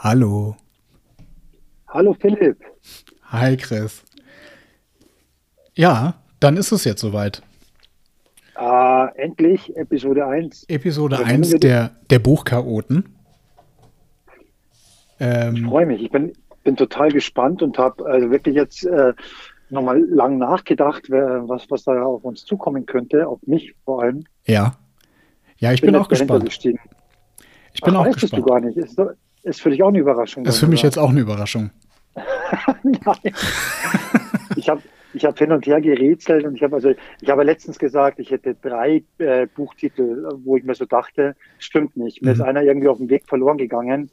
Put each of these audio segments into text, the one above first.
Hallo. Hallo Philipp. Hi Chris. Ja, dann ist es jetzt soweit. Äh, endlich Episode 1. Episode Oder 1 der, der Buchchaoten. Ähm, ich freue mich. Ich bin, bin total gespannt und habe also wirklich jetzt äh, nochmal lang nachgedacht, was, was da auf uns zukommen könnte, auf mich vor allem. Ja. Ja, ich bin, bin auch gespannt. Ich bin Ach, auch gespannt. du gar nicht. Ist, ist für dich auch eine Überraschung. Das ist für mich jetzt auch eine Überraschung. Nein. ich habe ich hab hin und her gerätselt und ich habe also ich habe letztens gesagt, ich hätte drei äh, Buchtitel, wo ich mir so dachte, stimmt nicht. Mir mhm. ist einer irgendwie auf dem Weg verloren gegangen.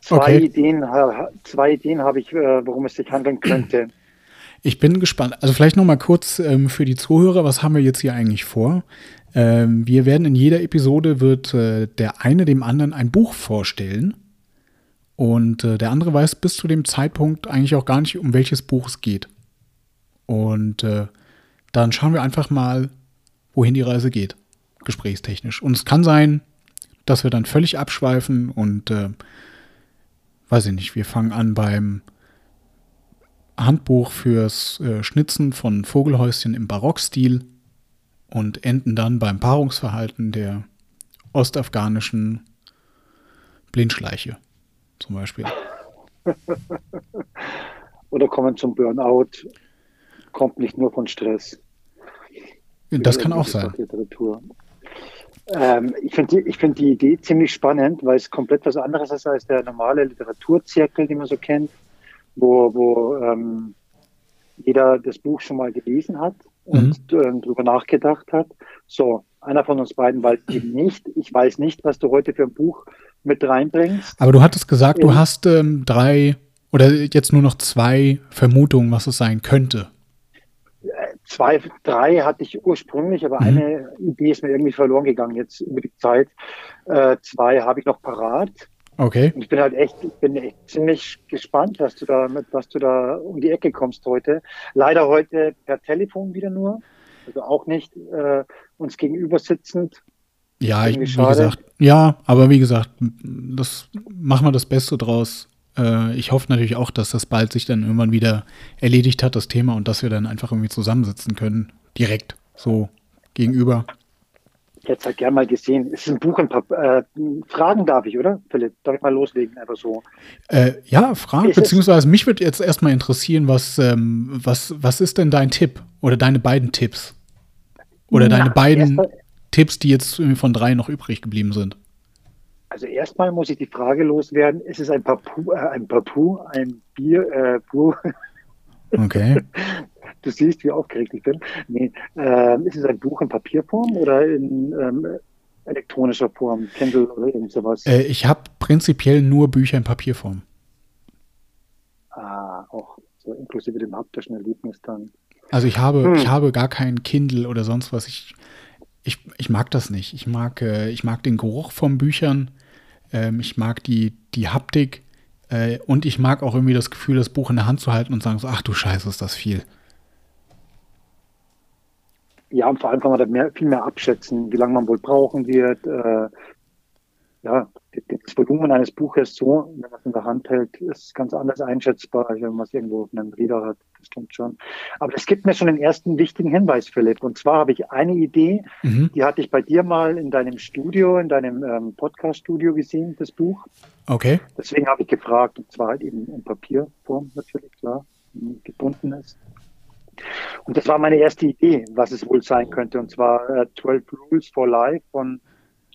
Zwei okay. Ideen, zwei Ideen habe ich, äh, worum es sich handeln könnte. Ich bin gespannt. Also vielleicht noch mal kurz ähm, für die Zuhörer, was haben wir jetzt hier eigentlich vor? Ähm, wir werden in jeder Episode wird äh, der eine dem anderen ein Buch vorstellen und äh, der andere weiß bis zu dem Zeitpunkt eigentlich auch gar nicht, um welches Buch es geht. Und äh, dann schauen wir einfach mal, wohin die Reise geht, gesprächstechnisch. Und es kann sein, dass wir dann völlig abschweifen und äh, weiß ich nicht, wir fangen an beim Handbuch fürs äh, Schnitzen von Vogelhäuschen im Barockstil und enden dann beim Paarungsverhalten der ostafghanischen Blindschleiche zum Beispiel. Oder kommen zum Burnout, kommt nicht nur von Stress. Das kann auch sein. Ähm, ich finde die, find die Idee ziemlich spannend, weil es komplett was anderes ist als der normale Literaturzirkel, den man so kennt wo, wo ähm, jeder das Buch schon mal gelesen hat und mhm. äh, darüber nachgedacht hat. So, einer von uns beiden weiß eben nicht. Ich weiß nicht, was du heute für ein Buch mit reinbringst. Aber du hattest gesagt, du hast ähm, drei oder jetzt nur noch zwei Vermutungen, was es sein könnte. Zwei, drei hatte ich ursprünglich, aber mhm. eine Idee ist mir irgendwie verloren gegangen jetzt über die Zeit. Äh, zwei habe ich noch parat. Okay. Und ich bin halt echt, ich bin echt ziemlich gespannt, was du da mit, was du da um die Ecke kommst heute. Leider heute per Telefon wieder nur, also auch nicht äh, uns gegenüber sitzend. Ja, ich, wie gesagt, ja, aber wie gesagt, das machen wir das Beste draus. Äh, ich hoffe natürlich auch, dass das bald sich dann irgendwann wieder erledigt hat, das Thema, und dass wir dann einfach irgendwie zusammensitzen können, direkt so gegenüber jetzt halt gerne mal gesehen. Es ist ein Buch ein paar äh, Fragen darf ich, oder? Philipp, darf ich mal loslegen, einfach so. Äh, ja, Fragen, beziehungsweise mich würde jetzt erstmal interessieren, was, ähm, was, was ist denn dein Tipp oder deine beiden Tipps? Oder Na, deine beiden Tipps, die jetzt von drei noch übrig geblieben sind? Also erstmal muss ich die Frage loswerden, ist es ein Papu, äh, ein Papu, ein Bier, äh, Pu Okay. Du siehst, wie aufgeregt ich bin. Nee, äh, ist es ein Buch in Papierform oder in ähm, elektronischer Form? Kindle oder irgend sowas? Äh, ich habe prinzipiell nur Bücher in Papierform. Ah, auch so inklusive dem haptischen Erlebnis dann. Also ich habe, hm. ich habe gar kein Kindle oder sonst was. Ich, ich, ich mag das nicht. Ich mag, äh, ich mag den Geruch von Büchern. Ähm, ich mag die, die Haptik. Äh, und ich mag auch irgendwie das Gefühl, das Buch in der Hand zu halten und sagen so, ach du Scheiße, ist das viel. Ja, und vor allem kann man da mehr, viel mehr abschätzen, wie lange man wohl brauchen wird. Äh, ja, das Volumen eines Buches so, wenn man es in der Hand hält, ist ganz anders einschätzbar, als wenn man es irgendwo auf einem Reader hat. Das stimmt schon. Aber es gibt mir schon den ersten wichtigen Hinweis, Philipp. Und zwar habe ich eine Idee, mhm. die hatte ich bei dir mal in deinem Studio, in deinem ähm, Podcast-Studio gesehen, das Buch. Okay. Deswegen habe ich gefragt, und zwar halt eben in Papierform natürlich, klar, gebunden ist. Und das war meine erste Idee, was es wohl sein könnte. Und zwar äh, 12 Rules for Life von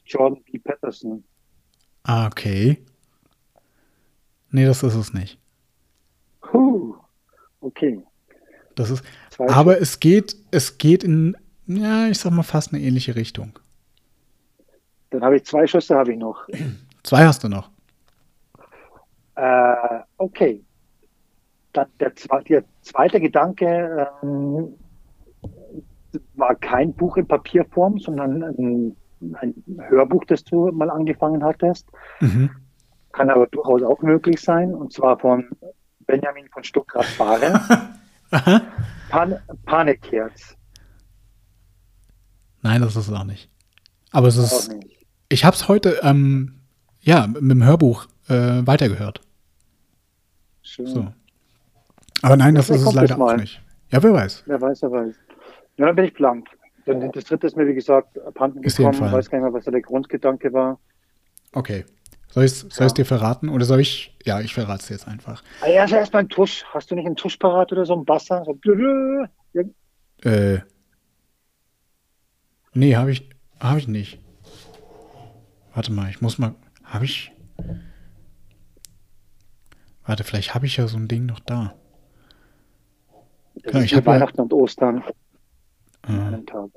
Jordan B. Patterson. Ah, okay. Nee, das ist es nicht. Huh. Okay. Das ist, aber es geht, es geht in, ja, ich sag mal fast eine ähnliche Richtung. Dann habe ich zwei Schüsse, habe ich noch. Zwei hast du noch. Äh, okay dann der, der zweite Gedanke ähm, war kein Buch in Papierform, sondern ein, ein, Hörbuch, das du mal angefangen hattest. Mhm. Kann aber durchaus auch möglich sein, und zwar von Benjamin von Stuckrad-Bahre. Pan Panikherz. Nein, das ist es auch nicht. Aber es ist. Ich habe es heute, ähm, ja, mit dem Hörbuch äh, weitergehört. Schön. So. Aber nein, das Ja, ist es leider das auch nicht. Ja, wer weiß. Wer weiß, wer weiß. Ja, dann bin ich blank. Dann das dritte ist mir, wie gesagt, abhanden dir gekommen. entfallen. weiß gar nicht mehr, was da der Grundgedanke war. Okay. Soll ich es Ja. dir verraten oder soll ich? Ja, ich verrate es jetzt einfach. Ah, ja, also erstmal ein Tusch. Hast du nicht einen Tusch parat oder so einen Basser? So, blö, Äh. Nee, habe ich, hab ich nicht. Warte mal, ich muss mal. Habe ich. Warte, vielleicht habe ich ja so ein Ding noch da. das ist ich wie hab ja- Weihnachten und Ostern an einem Tag.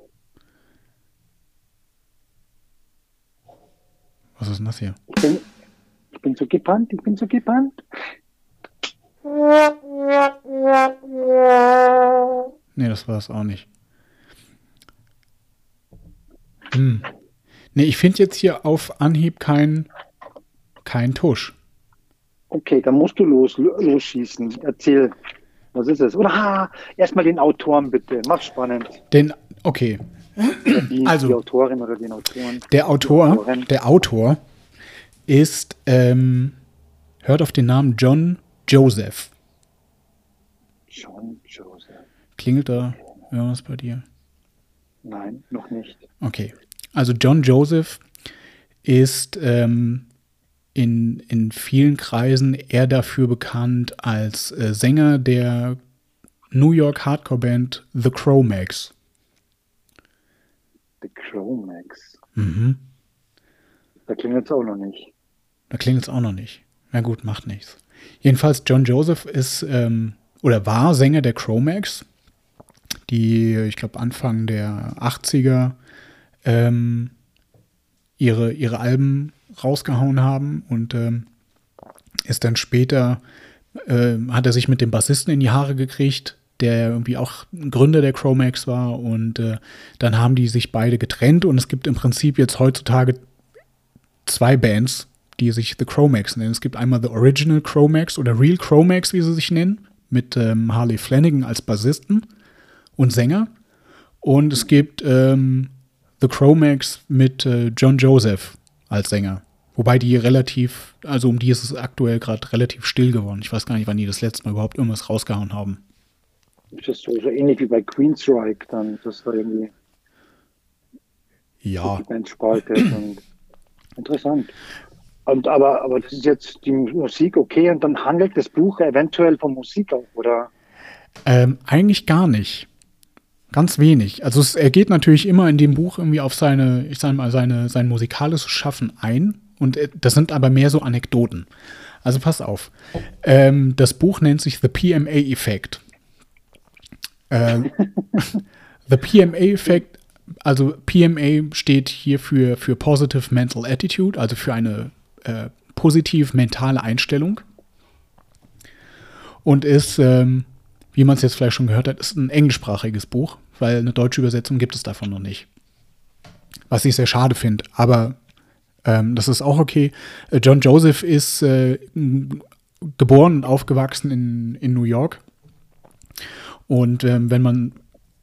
was ist denn das hier? Ich bin, ich bin so gebannt, ich bin so gebannt. Nee, das war es auch nicht. Hm. Nee, ich finde jetzt hier auf Anhieb kein, kein Tusch. Okay, dann musst du los, losschießen. Erzähl. Was ist es? Oder ah, erstmal den Autoren bitte. Mach spannend. Denn, okay, Die, Also. die Autorin oder den Autoren. der Autor, der Autor ist, ähm, hört auf den Namen John Joseph. John Joseph. Klingelt da irgendwas bei dir? Nein, noch nicht. Okay. Also John Joseph ist ähm, in, in vielen Kreisen eher dafür bekannt als äh, Sänger der New York Hardcore-Band The Cro-Mags. The Chromax. Mhm. Da klingelt es auch noch nicht. Da klingelt es auch noch nicht. Na gut, macht nichts. Jedenfalls, John Joseph ist ähm, oder war Sänger der Cro-Mags, die, ich glaube, Anfang der 80er ähm, ihre, ihre Alben rausgehauen haben und ähm, ist dann später, ähm, hat er sich mit dem Bassisten in die Haare gekriegt, der irgendwie auch Gründer der Chromax war und äh, dann haben die sich beide getrennt und es gibt im Prinzip jetzt heutzutage zwei Bands, die sich The Chromax nennen. Es gibt einmal The Original Chromax oder Real Chromax, wie sie sich nennen, mit ähm, Harley Flanagan als Bassisten und Sänger. Und es gibt ähm, The Chromax mit äh, John Joseph als Sänger. Wobei die relativ, also um die ist es aktuell gerade relativ still geworden. Ich weiß gar nicht, wann die das letzte Mal überhaupt irgendwas rausgehauen haben. Das ist so, so ähnlich wie bei Queensryche dann, dass da irgendwie Ja, die Band spaltet und interessant. Und aber, aber das ist jetzt die Musik okay und dann handelt das Buch eventuell von Musik auch, oder? Ähm, eigentlich gar nicht. Ganz wenig. Also es, er geht natürlich immer in dem Buch irgendwie auf seine, ich sag mal, seine, sein musikalisches Schaffen ein. Und äh, das sind aber mehr so Anekdoten. Also pass auf. Ähm, das Buch nennt sich The PMA-Effekt. Ähm, The PMA-Effekt, also PMA steht hier für, für Positive Mental Attitude, also für eine äh, positiv mentale Einstellung. Und ist, ähm, wie man es jetzt vielleicht schon gehört hat, ist ein englischsprachiges Buch, weil eine deutsche Übersetzung gibt es davon noch nicht. Was ich sehr schade finde, aber ähm, das ist auch okay. Äh, John Joseph ist äh, geboren und aufgewachsen in, in New York. Und ähm, wenn man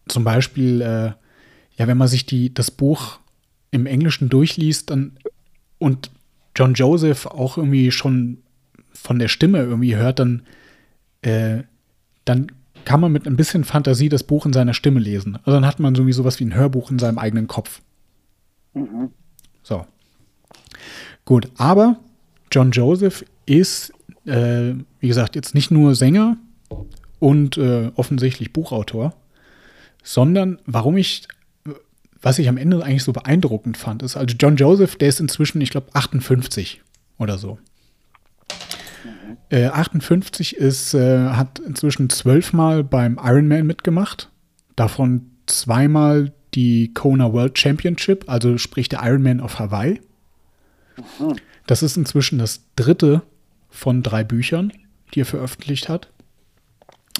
zum Beispiel, äh, ja, wenn man sich die, das Buch im Englischen durchliest dann, und John Joseph auch irgendwie schon von der Stimme irgendwie hört, dann, äh, dann kann man mit ein bisschen Fantasie das Buch in seiner Stimme lesen. Also dann hat man so wie sowas wie ein Hörbuch in seinem eigenen Kopf. Mhm. So. Gut, aber John Joseph ist, äh, wie gesagt, jetzt nicht nur Sänger und äh, offensichtlich Buchautor, sondern warum ich, was ich am Ende eigentlich so beeindruckend fand, ist, also John Joseph, der ist inzwischen, ich glaube, 58 oder so. Äh, 58 ist, äh, hat inzwischen zwölfmal beim Ironman mitgemacht, davon zweimal die Kona World Championship, also sprich der Ironman auf Hawaii. Das ist inzwischen das dritte von drei Büchern, die er veröffentlicht hat.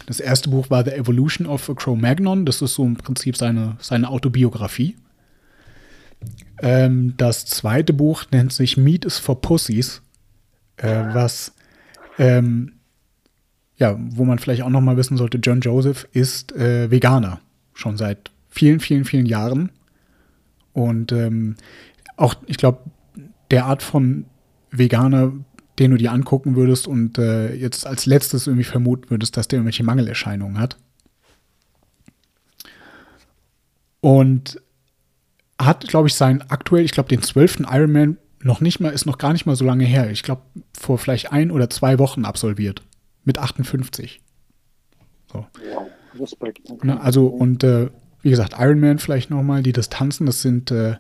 Das erste Buch war The Evolution of a Cro-Magnon. Das ist so im Prinzip seine, seine Autobiografie. Ähm, das zweite Buch nennt sich Meat is for Pussies, äh, was ähm, ja, wo man vielleicht auch noch mal wissen sollte, John Joseph ist äh, Veganer schon seit vielen, vielen, vielen Jahren und ähm, auch, ich glaube, der Art von Veganer den du dir angucken würdest und äh, jetzt als letztes irgendwie vermuten würdest, dass der irgendwelche Mangelerscheinungen hat. Und hat, glaube ich, seinen aktuell, ich glaube, den zwölften Ironman noch nicht mal, ist noch gar nicht mal so lange her. Ich glaube, vor vielleicht ein oder zwei Wochen absolviert. Mit 58. So. Wow, Respekt. Okay. Ne, also, und äh, wie gesagt, Ironman vielleicht nochmal, die Distanzen, das sind äh,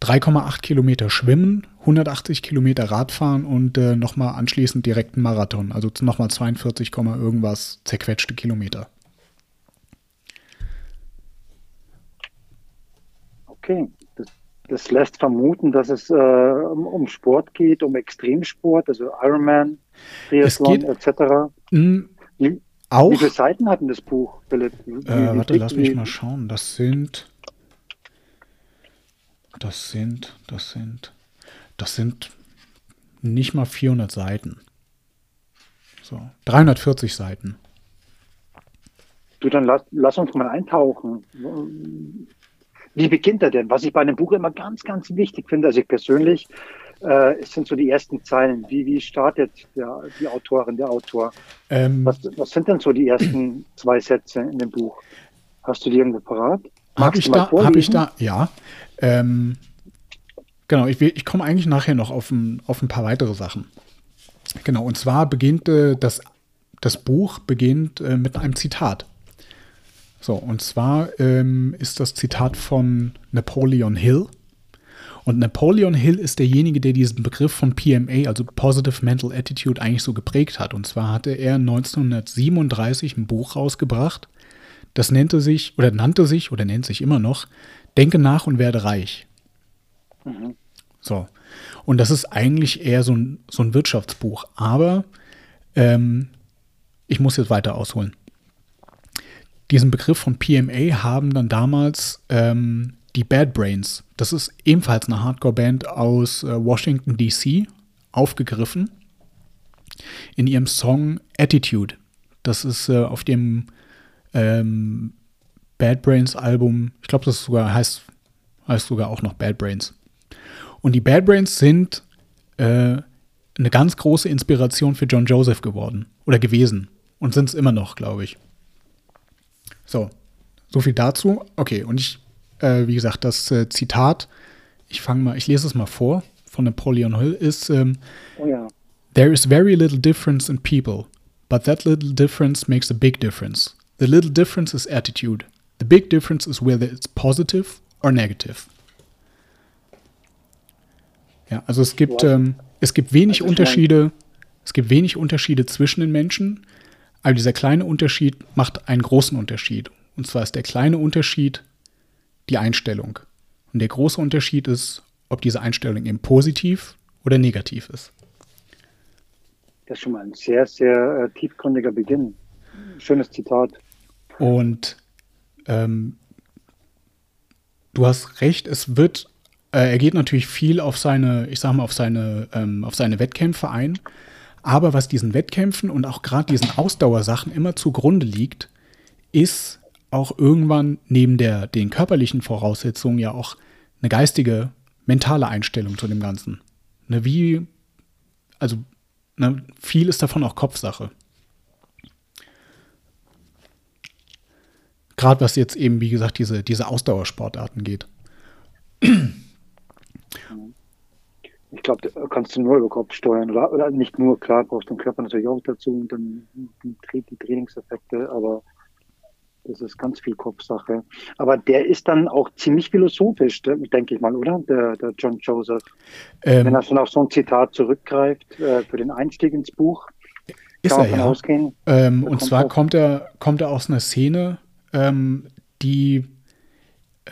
3,8 Kilometer Schwimmen, 180 Kilometer Radfahren und äh, nochmal anschließend direkt ein Marathon. Also nochmal 42, irgendwas zerquetschte Kilometer. Okay, das, das lässt vermuten, dass es äh, um Sport geht, um Extremsport, also Ironman, Triathlon etc. Wie, auch, wie viele Seiten hat denn das Buch, Philipp? Wie, äh, warte, lass mich mal schauen. Das sind, das sind, das sind, das sind nicht mal 400 Seiten. So, 340 Seiten. Du, dann lass, lass uns mal eintauchen. Wie beginnt er denn? Was ich bei einem Buch immer ganz, ganz wichtig finde, also ich persönlich, äh, es sind so die ersten Zeilen. Wie, wie startet der, die Autorin, der Autor? Ähm, was, was sind denn so die ersten zwei Sätze in dem Buch? Hast du die irgendwo parat? Habe ich, da, hab ich da, ja. Ähm, genau, ich, ich komme eigentlich nachher noch auf ein, auf ein paar weitere Sachen. Genau, und zwar beginnt äh, das, das Buch beginnt äh, mit einem Zitat. So, und zwar ähm, ist das Zitat von Napoleon Hill. Und Napoleon Hill ist derjenige, der diesen Begriff von PMA, also Positive Mental Attitude, eigentlich so geprägt hat. Und zwar hatte er 1937 ein Buch rausgebracht, das nannte sich, oder nannte sich, oder nennt sich immer noch, Denke nach und werde reich. Mhm. So. Und das ist eigentlich eher so ein, so ein Wirtschaftsbuch. Aber ähm, ich muss jetzt weiter ausholen diesen Begriff von PMA haben dann damals ähm, die Bad Brains, das ist ebenfalls eine Hardcore-Band aus äh, Washington, D.C., aufgegriffen in ihrem Song Attitude. Das ist äh, auf dem ähm, Bad Brains Album, ich glaube, das sogar heißt, heißt sogar auch noch Bad Brains. Und die Bad Brains sind äh, eine ganz große Inspiration für John Joseph geworden oder gewesen und sind es immer noch, glaube ich. So, so viel dazu. Okay, und ich, äh, wie gesagt, das äh, Zitat, ich fange mal, ich lese es mal vor, von Napoleon Hill, ist ähm, oh ja. There is very little difference in people, but that little difference makes a big difference. The little difference is attitude. The big difference is whether it's positive or negative. Ja, also es gibt, ähm, es gibt wenig Unterschiede, es gibt wenig Unterschiede zwischen den Menschen. Aber dieser kleine Unterschied macht einen großen Unterschied. Und zwar ist der kleine Unterschied die Einstellung. Und der große Unterschied ist, ob diese Einstellung eben positiv oder negativ ist. Das ist schon mal ein sehr, sehr äh, tiefgründiger Beginn. Schönes Zitat. Und ähm, du hast recht, es wird, äh, er geht natürlich viel auf seine, ich sag mal, auf seine, ähm, auf seine Wettkämpfe ein. Aber was diesen Wettkämpfen und auch gerade diesen Ausdauersachen immer zugrunde liegt, ist auch irgendwann neben der, den körperlichen Voraussetzungen ja auch eine geistige, mentale Einstellung zu dem Ganzen. Ne, wie, also ne, viel ist davon auch Kopfsache. Gerade was jetzt eben, wie gesagt, diese, diese Ausdauersportarten geht. Ich glaube, kannst du nur über Kopf steuern oder, oder nicht nur, klar, brauchst du den Körper natürlich auch dazu und dann die, die Trainingseffekte, aber das ist ganz viel Kopfsache. Aber der ist dann auch ziemlich philosophisch, denke ich mal, oder? Der, der John Joseph. Ähm, Wenn er schon auf so ein Zitat zurückgreift äh, für den Einstieg ins Buch. Ist er ja. Ausgehen, ähm, und zwar kommt er, kommt er aus einer Szene, ähm, die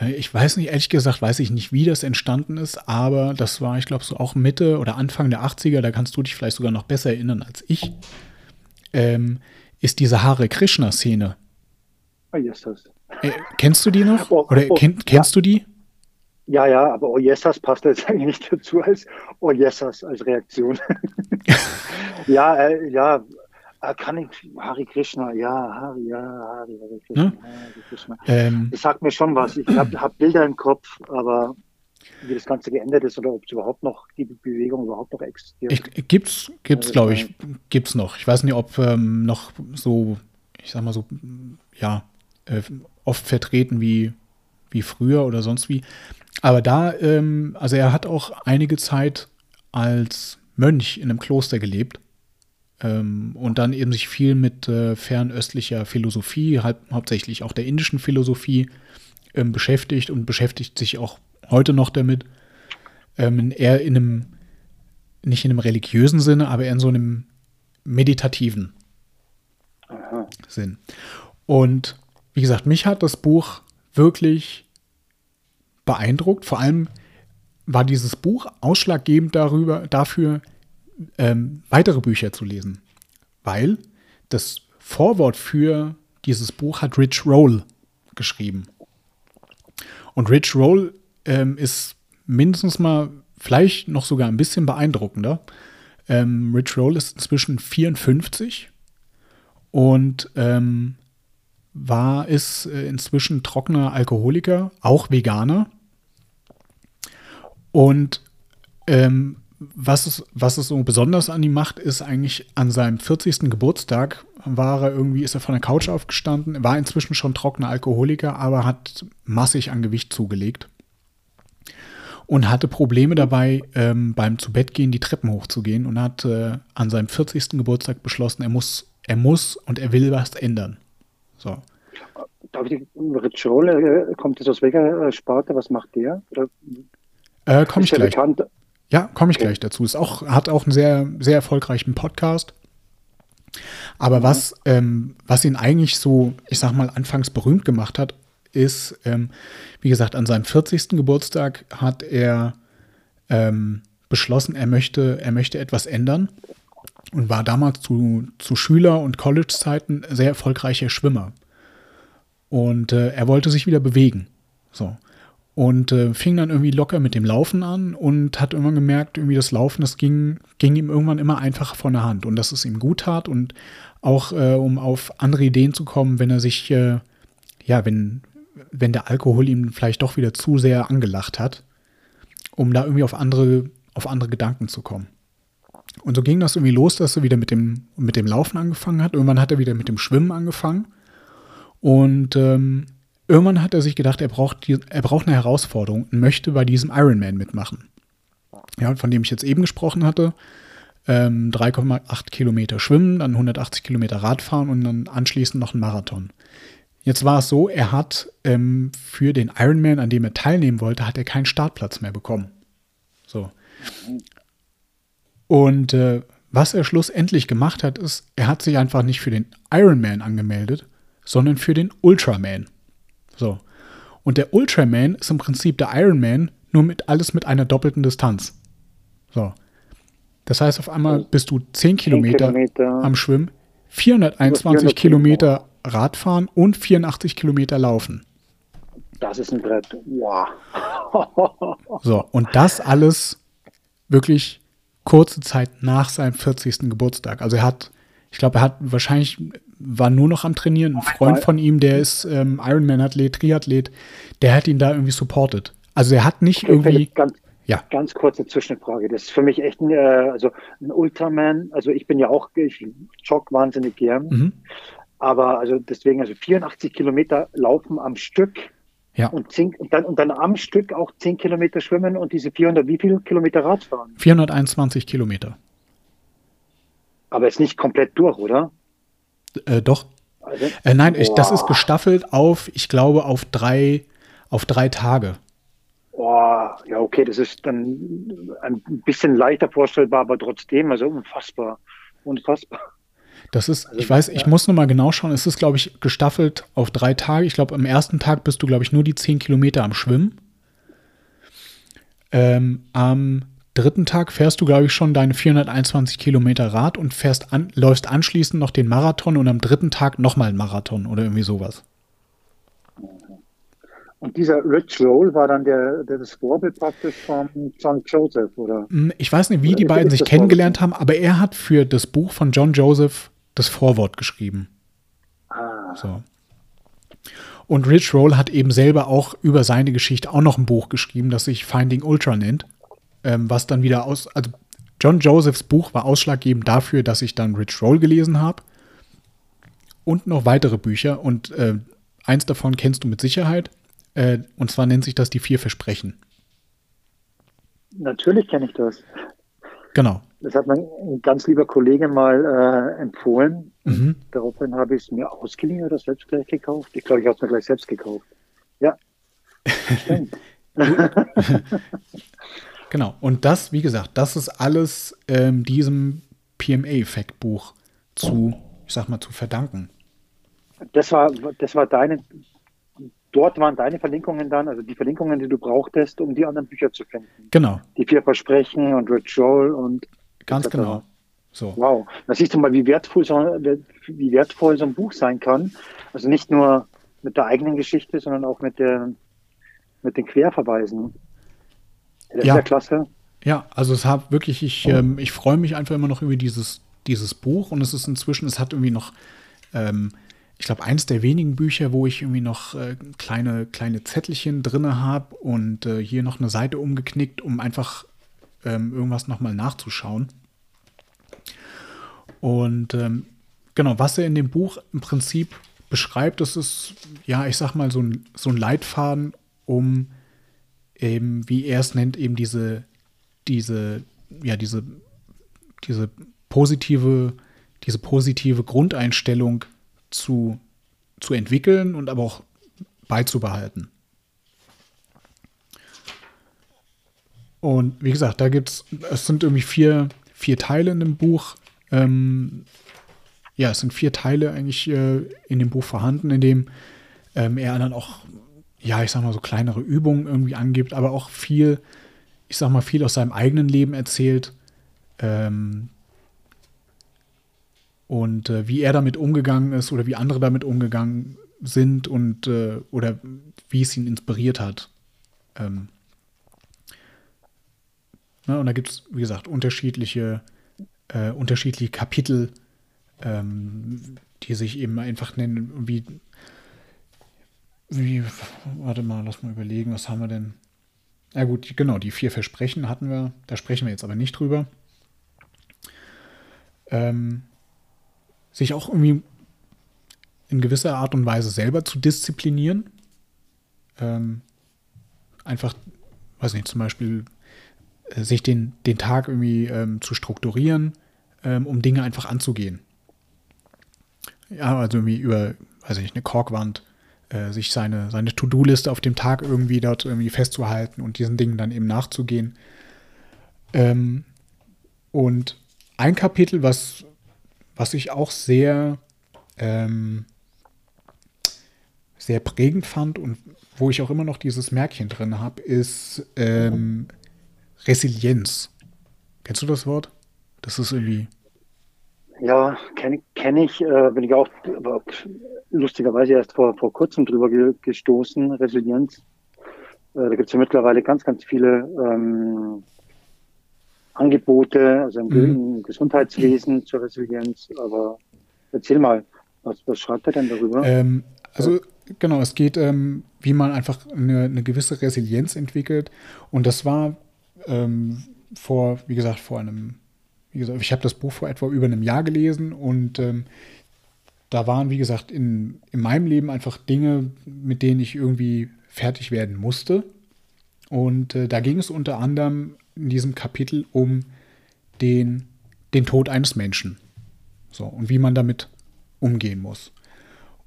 äh, ich weiß nicht, ehrlich gesagt, weiß ich nicht, wie das entstanden ist, aber das war, ich glaube, so auch Mitte oder Anfang der 80er, da kannst du dich vielleicht sogar noch besser erinnern als ich, ähm, ist diese Hare Krishna-Szene. Oh, yes, das. Äh, kennst du die noch? Oh, oder oh, kenn, kennst ja. du die? Ja, ja, aber Oh Yesas passt jetzt eigentlich nicht dazu als Oh Yesas als Reaktion. ja, äh, ja, kann ich, Hari Krishna, ja, Hari, ja, Hari, Hari Krishna, hm? Hari Krishna. Ähm, das sagt mir schon was. Ich habe hab Bilder im Kopf, aber wie das Ganze geändert ist oder ob es überhaupt noch, die Bewegung überhaupt noch existiert. Ich, gibt's, gibt's, glaube ich, gibt's noch. Ich weiß nicht, ob ähm, noch so, ich sag mal so, ja, äh, oft vertreten wie, wie früher oder sonst wie. Aber da, ähm, also er hat auch einige Zeit als Mönch in einem Kloster gelebt und dann eben sich viel mit äh, fernöstlicher Philosophie, halb, hauptsächlich auch der indischen Philosophie ähm, beschäftigt und beschäftigt sich auch heute noch damit. Ähm, eher in einem, nicht in einem religiösen Sinne, aber eher in so einem meditativen Aha. Sinn. Und wie gesagt, mich hat das Buch wirklich beeindruckt. Vor allem war dieses Buch ausschlaggebend darüber, dafür, ähm, weitere Bücher zu lesen. Weil das Vorwort für dieses Buch hat Rich Roll geschrieben. Und Rich Roll ähm, ist mindestens mal vielleicht noch sogar ein bisschen beeindruckender. Ähm, Rich Roll ist inzwischen 54 und ähm, war ist äh, inzwischen trockener Alkoholiker, auch Veganer. Und ähm, was, es, was es so besonders an ihm macht, ist eigentlich an seinem 40. Geburtstag war er irgendwie, ist er von der Couch aufgestanden, war inzwischen schon trockener Alkoholiker, aber hat massig an Gewicht zugelegt und hatte Probleme dabei, ähm, beim Zubettgehen die Treppen hochzugehen und hat äh, an seinem 40. Geburtstag beschlossen, er muss, er muss und er will was ändern. So. Darf ich, Ricciole, äh, kommt das aus welcher äh, Sparte? Was macht der? Äh, Komme ich gleich. Bekannt? Ja, komme ich gleich dazu. Ist auch, hat auch einen sehr, sehr erfolgreichen Podcast. Aber mhm. was, ähm, was ihn eigentlich so, ich sag mal, anfangs berühmt gemacht hat, ist, ähm, wie gesagt, an seinem 40. Geburtstag hat er ähm, beschlossen, er möchte, er möchte etwas ändern und war damals zu, zu Schüler- und College-Zeiten sehr erfolgreicher Schwimmer. Und äh, er wollte sich wieder bewegen. So. Und äh, fing dann irgendwie locker mit dem Laufen an und hat irgendwann gemerkt, irgendwie das Laufen, das ging, ging ihm irgendwann immer einfacher von der Hand und dass es ihm gut tat und auch äh, um auf andere Ideen zu kommen, wenn er sich, äh, ja, wenn, wenn der Alkohol ihm vielleicht doch wieder zu sehr angelacht hat, um da irgendwie auf andere, auf andere Gedanken zu kommen. Und so ging das irgendwie los, dass er wieder mit dem, mit dem Laufen angefangen hat. Irgendwann hat er wieder mit dem Schwimmen angefangen. Und ähm, irgendwann hat er sich gedacht, er braucht, die, er braucht eine Herausforderung und möchte bei diesem Ironman mitmachen. Ja, von dem ich jetzt eben gesprochen hatte. Ähm, 3,8 Kilometer schwimmen, dann 180 Kilometer Radfahren und dann anschließend noch ein Marathon. Jetzt war es so, er hat ähm, für den Ironman, an dem er teilnehmen wollte, hat er keinen Startplatz mehr bekommen. So. Und äh, was er schlussendlich gemacht hat, ist, er hat sich einfach nicht für den Ironman angemeldet, sondern für den Ultraman. So. Und der Ultraman ist im Prinzip der Ironman, nur mit alles mit einer doppelten Distanz. So. Das heißt, auf einmal bist du 10 Kilometer, Kilometer. am Schwimmen, 421 Kilometer Radfahren und 84 Kilometer Laufen. Das ist ein Brett. Wow. so, und das alles wirklich kurze Zeit nach seinem 40. Geburtstag. Also er hat, ich glaube, er hat wahrscheinlich, war nur noch am Trainieren. Ein Freund von ihm, der ist ähm, Ironman-Athlet, Triathlet, der hat ihn da irgendwie supportet. Also er hat nicht irgendwie. Ganz, ja. Ganz kurze Zwischenfrage. Das ist für mich echt ein, äh, also ein Ultraman. Also ich bin ja auch, ich jogge wahnsinnig gern. Mhm. Aber also deswegen, also 84 Kilometer laufen am Stück. Ja. Und, 10, und, dann, und dann am Stück auch 10 Kilometer schwimmen und diese 400, wie viele Kilometer Radfahren? 421 Kilometer. Aber ist nicht komplett durch, oder? Äh, doch. Äh, nein, ich, das ist gestaffelt auf, ich glaube, auf drei, auf drei Tage. Oh, ja, okay, das ist dann ein bisschen leichter vorstellbar, aber trotzdem, also unfassbar. Unfassbar. Das ist, also, ich weiß, ja. ich muss nochmal genau schauen, es ist, glaube ich, gestaffelt auf drei Tage. Ich glaube, am ersten Tag bist du, glaube ich, nur die 10 Kilometer am Schwimmen. Ähm, am dritten Tag fährst du, glaube ich, schon deine 421 Kilometer Rad und fährst an, läufst anschließend noch den Marathon und am dritten Tag nochmal einen Marathon oder irgendwie sowas. Und dieser Rich Roll war dann der, der das Vorbild praktisch von John Joseph, oder? Hm, ich weiß nicht, wie oder die beiden sich kennengelernt haben, aber er hat für das Buch von John Joseph das Vorwort geschrieben. Ah. So. Und Rich Roll hat eben selber auch über seine Geschichte auch noch ein Buch geschrieben, das sich Finding Ultra nennt, ähm, was dann wieder aus, also John Josephs Buch war ausschlaggebend dafür, dass ich dann Rich Roll gelesen habe und noch weitere Bücher und äh, eins davon kennst du mit Sicherheit äh, und zwar nennt sich das die vier Versprechen. Natürlich kenne ich das. Genau. Das hat mein ganz lieber Kollege mal äh, empfohlen. Mhm. Daraufhin habe ich es mir ausgeliehen oder selbst gleich gekauft. Ich glaube, ich habe es mir gleich selbst gekauft. Ja. genau. Und das, wie gesagt, das ist alles ähm, diesem PMA-Effekt-Buch zu, ich sag mal, zu verdanken. Das war, das war deine, dort waren deine Verlinkungen dann, also die Verlinkungen, die du brauchtest, um die anderen Bücher zu finden. Genau. Die vier Versprechen und Red Joel und Ganz genau. So. Wow. Da siehst du mal, wie wertvoll, so, wie wertvoll so ein Buch sein kann. Also nicht nur mit der eigenen Geschichte, sondern auch mit, der, mit den Querverweisen. Das ja. ist ja klasse. Ja, also es hat wirklich, ich, ähm, ich freue mich einfach immer noch über dieses, dieses Buch und es ist inzwischen, es hat irgendwie noch, ähm, ich glaube, eins der wenigen Bücher, wo ich irgendwie noch äh, kleine, kleine Zettelchen drin habe und äh, hier noch eine Seite umgeknickt, um einfach ähm, irgendwas nochmal nachzuschauen. Und ähm, genau, was er in dem Buch im Prinzip beschreibt, das ist, ja, ich sag mal, so ein, so ein Leitfaden, um eben, wie er es nennt, eben diese, diese, ja, diese, diese positive, diese positive Grundeinstellung zu, zu entwickeln und aber auch beizubehalten. Und wie gesagt, da gibt es, es sind irgendwie vier, vier Teile in dem Buch. Ähm, ja, es sind vier Teile eigentlich äh, in dem Buch vorhanden, in dem ähm, er dann auch, ja, ich sag mal, so kleinere Übungen irgendwie angibt, aber auch viel, ich sag mal, viel aus seinem eigenen Leben erzählt. Ähm, und äh, wie er damit umgegangen ist oder wie andere damit umgegangen sind und äh, oder wie es ihn inspiriert hat. Ähm, Ne? Und da gibt es, wie gesagt, unterschiedliche, äh, unterschiedliche Kapitel, ähm, die sich eben einfach nennen, wie, wie, warte mal, lass mal überlegen, was haben wir denn? Ja gut, genau, die vier Versprechen hatten wir, da sprechen wir jetzt aber nicht drüber. Ähm, sich auch irgendwie in gewisser Art und Weise selber zu disziplinieren. Ähm, einfach, weiß nicht, zum Beispiel äh, sich den, den Tag irgendwie ähm, zu strukturieren, ähm, um Dinge einfach anzugehen. Ja, also irgendwie über, weiß ich nicht, eine Korkwand, äh, sich seine, seine To-Do-Liste auf dem Tag irgendwie dort irgendwie festzuhalten und diesen Dingen dann eben nachzugehen. Ähm, und ein Kapitel, was, was ich auch sehr, ähm, sehr prägend fand und wo ich auch immer noch dieses Märkchen drin habe, ist ähm, Resilienz. Kennst du das Wort? Das ist irgendwie. Ja, kenne kenn ich, äh, bin ich auch lustigerweise erst vor, vor kurzem drüber ge gestoßen, Resilienz. Äh, da gibt es ja mittlerweile ganz, ganz viele ähm, Angebote, also im, mhm. Gesundheitswesen zur Resilienz. Aber erzähl mal, was, was schreibt er denn darüber? Ähm, also genau, es geht, ähm, wie man einfach eine, eine gewisse Resilienz entwickelt. Und das war ähm, vor, wie gesagt, vor einem, wie gesagt, ich habe das Buch vor etwa über einem Jahr gelesen und ähm, da waren, wie gesagt, in, in meinem Leben einfach Dinge, mit denen ich irgendwie fertig werden musste. Und äh, da ging es unter anderem in diesem Kapitel um den, den Tod eines Menschen. So, und wie man damit umgehen muss.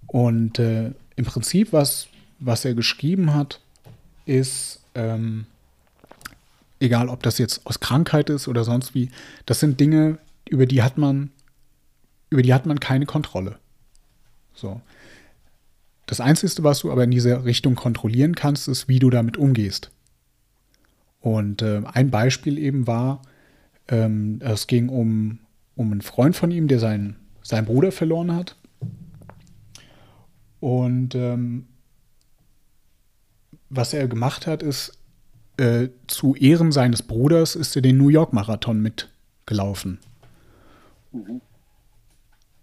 Und äh, im Prinzip, was, was er geschrieben hat, ist, ähm, egal ob das jetzt aus Krankheit ist oder sonst wie, das sind Dinge, über die hat man, über die hat man keine Kontrolle. So. Das Einzige, was du aber in dieser Richtung kontrollieren kannst, ist, wie du damit umgehst. Und äh, ein Beispiel eben war, ähm, es ging um, um einen Freund von ihm, der seinen, seinen Bruder verloren hat. Und ähm, was er gemacht hat, ist, äh, zu Ehren seines Bruders ist er den New York Marathon mitgelaufen. Mhm.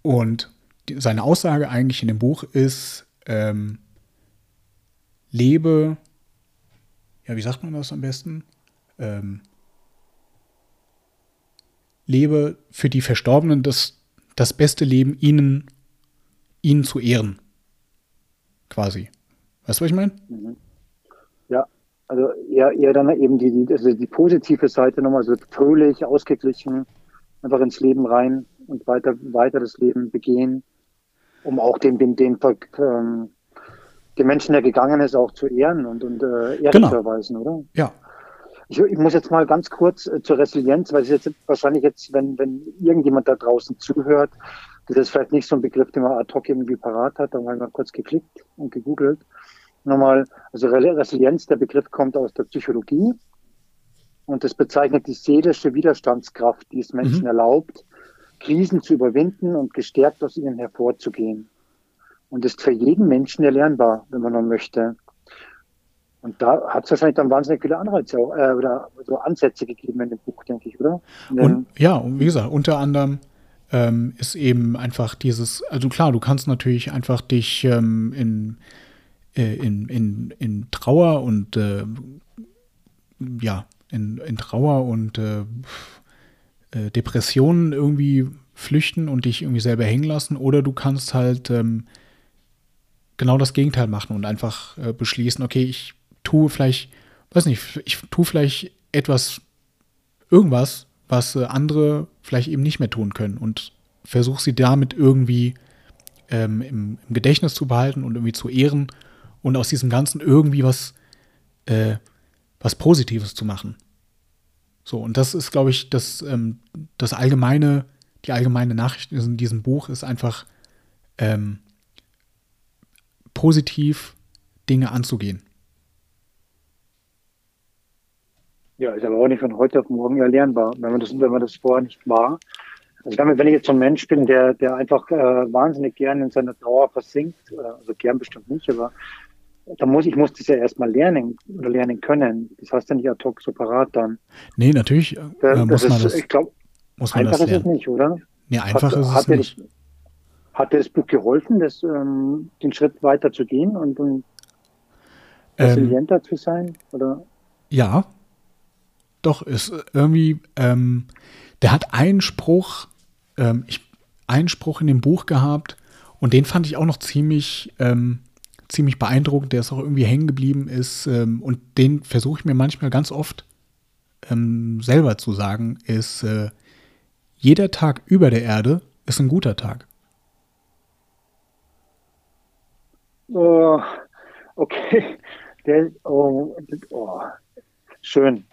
Und die, seine Aussage eigentlich in dem Buch ist, ähm, lebe, ja, wie sagt man das am besten? Ähm, lebe für die Verstorbenen das, das beste Leben, ihnen, ihnen zu ehren. Quasi. Weißt du, was ich meine? Mhm. Also eher, eher dann eben die, die, also die positive Seite nochmal so fröhlich, ausgeglichen, einfach ins Leben rein und weiter, weiter das Leben begehen, um auch den, den, den, ähm, den Menschen, der gegangen ist, auch zu ehren und, und äh, Ehre genau. zu erweisen, oder? Ja. Ich, ich, muss jetzt mal ganz kurz äh, zur Resilienz, weil es jetzt wahrscheinlich jetzt, wenn, wenn irgendjemand da draußen zuhört, das vielleicht nicht so ein Begriff, den man ad hoc irgendwie parat hat, dann habe ich mal kurz geklickt und gegoogelt. Nochmal, also Resilienz, der Begriff kommt aus der Psychologie und das bezeichnet die seelische Widerstandskraft, die es Menschen mhm. erlaubt, Krisen zu überwinden und gestärkt aus ihnen hervorzugehen. Und ist für jeden Menschen erlernbar, wenn man nur möchte. Und da hat es wahrscheinlich dann wahnsinnig viele Anreize äh, oder so Ansätze gegeben in dem Buch, denke ich, oder? Und, ja, und wie gesagt, unter anderem ähm, ist eben einfach dieses, also klar, du kannst natürlich einfach dich ähm, in, äh, in, in, in Trauer und äh, ja, in, in Trauer und äh, äh, Depressionen irgendwie flüchten und dich irgendwie selber hängen lassen, oder du kannst halt ähm, genau das Gegenteil machen und einfach äh, beschließen, okay, ich tue vielleicht, weiß nicht, ich tue vielleicht etwas, irgendwas, was andere vielleicht eben nicht mehr tun können und versuche sie damit irgendwie ähm, im, im, Gedächtnis zu behalten und irgendwie zu ehren und aus diesem Ganzen irgendwie was, äh, was Positives zu machen. So, und das ist, glaube ich, das, ähm, das allgemeine, die allgemeine Nachricht in diesem Buch ist einfach ähm, positiv Dinge anzugehen. Ja, ist aber auch nicht von heute auf morgen erlernbar, wenn man das, wenn man das vorher nicht war. Also wenn ich jetzt so ein Mensch bin, der, der einfach äh, wahnsinnig gern in seiner Trauer versinkt, äh, also gern bestimmt nicht, aber da muss ich muss das ja erstmal lernen oder lernen können. Das heißt ja nicht ad hoc so parat dann. Nee, natürlich äh, da, muss man ist, das. Ich glaube, einfach ist es nicht, oder? Nee, einfach hat, ist hat es nicht. Das, hat dir das Buch geholfen, das, ähm, den Schritt weiter zu gehen und, und resilienter ähm, zu sein? Oder? Ja, doch, ist irgendwie, ähm, der hat einen Spruch, ähm, ich, einen Spruch in dem Buch gehabt und den fand ich auch noch ziemlich, ähm, ziemlich beeindruckend, der ist auch irgendwie hängen geblieben ist ähm, und den versuche ich mir manchmal ganz oft ähm, selber zu sagen, ist, äh, jeder Tag über der Erde ist ein guter Tag. Oh, okay. Der, oh, oh, schön.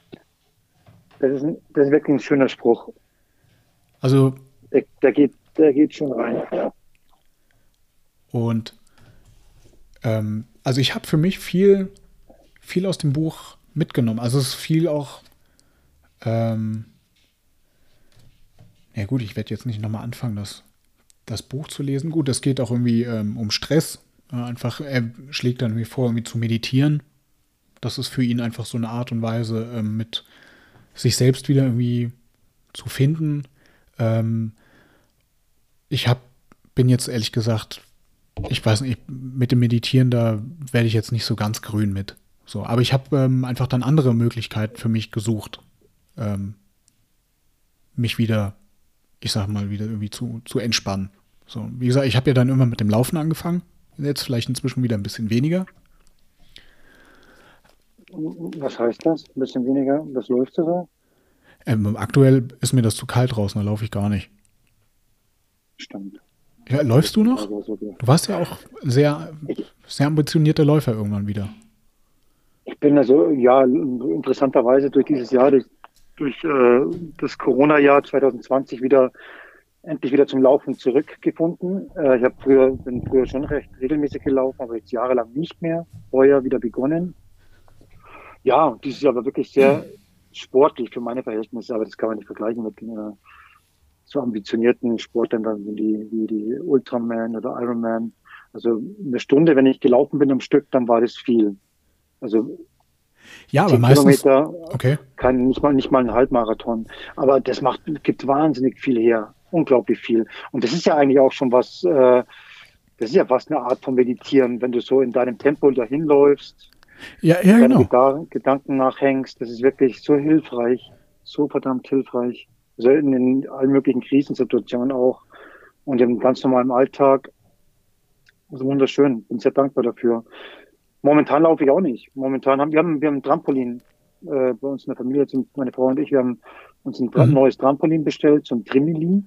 Das ist, ein, das ist wirklich ein schöner Spruch. Also. Der, der, geht, der geht schon rein, ja. Und ähm, also ich habe für mich viel, viel aus dem Buch mitgenommen. Also es ist viel auch. Ähm, ja gut, ich werde jetzt nicht nochmal anfangen, das, das Buch zu lesen. Gut, es geht auch irgendwie ähm, um Stress. Einfach, er schlägt dann irgendwie vor, irgendwie zu meditieren. Das ist für ihn einfach so eine Art und Weise, ähm, mit sich selbst wieder irgendwie zu finden. Ähm, ich hab, bin jetzt ehrlich gesagt, ich weiß nicht, mit dem Meditieren, da werde ich jetzt nicht so ganz grün mit. So, aber ich habe ähm, einfach dann andere Möglichkeiten für mich gesucht, ähm, mich wieder, ich sag mal, wieder irgendwie zu, zu entspannen. So, wie gesagt, ich habe ja dann immer mit dem Laufen angefangen. Jetzt vielleicht inzwischen wieder ein bisschen weniger. Was heißt das? Ein bisschen weniger? Was läuft so? Ähm, aktuell ist mir das zu kalt draußen, da laufe ich gar nicht. Stimmt. Läufst du noch? Du warst ja auch sehr, sehr ambitionierter Läufer irgendwann wieder. Ich bin also, ja, interessanterweise durch dieses Jahr, durch, durch äh, das Corona-Jahr 2020 wieder endlich wieder zum Laufen zurückgefunden. Äh, ich habe früher, bin früher schon recht regelmäßig gelaufen, aber jetzt jahrelang nicht mehr. Heuer wieder begonnen. Ja, dieses Jahr war wirklich sehr sportlich für meine Verhältnisse, aber das kann man nicht vergleichen mit äh, so ambitionierten Sportlern wie die, wie die Ultraman oder Ironman. Also eine Stunde, wenn ich gelaufen bin am Stück, dann war das viel. Also ja, aber meistens, Kilometer, okay. kein, nicht mal nicht mal ein Halbmarathon. Aber das macht gibt wahnsinnig viel her, unglaublich viel. Und das ist ja eigentlich auch schon was. Äh, das ist ja fast eine Art von Meditieren, wenn du so in deinem Tempo dahin läufst, Ja, ja, genau. Geda- Gedanken nachhängst. Das ist wirklich so hilfreich, so verdammt hilfreich. Also in, allen möglichen Krisensituationen auch und im ganz normalen Alltag. Also wunderschön. Bin sehr dankbar dafür. Momentan laufe ich auch nicht. Momentan haben wir haben, wir haben ein Trampolin äh, bei uns in der Familie, meine Frau und ich, wir haben uns ein Mhm. neues Trampolin bestellt, so ein Trimili.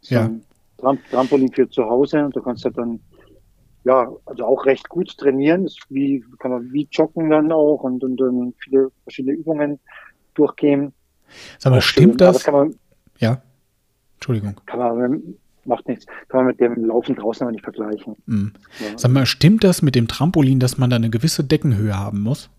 So Ja. ein Tram Trampolin für zu Hause und da kannst du dann ja, also auch recht gut trainieren. Ist wie, kann man wie joggen dann auch und, und, und viele verschiedene Übungen durchgehen. Sag mal, Auch schön. stimmt Aber das? kann man, Ja. Entschuldigung. kann man, macht nichts, kann man mit dem Laufen draußen aber nicht vergleichen. Hm. Ja. Sag mal, stimmt das mit dem Trampolin, dass man da eine gewisse Deckenhöhe haben muss?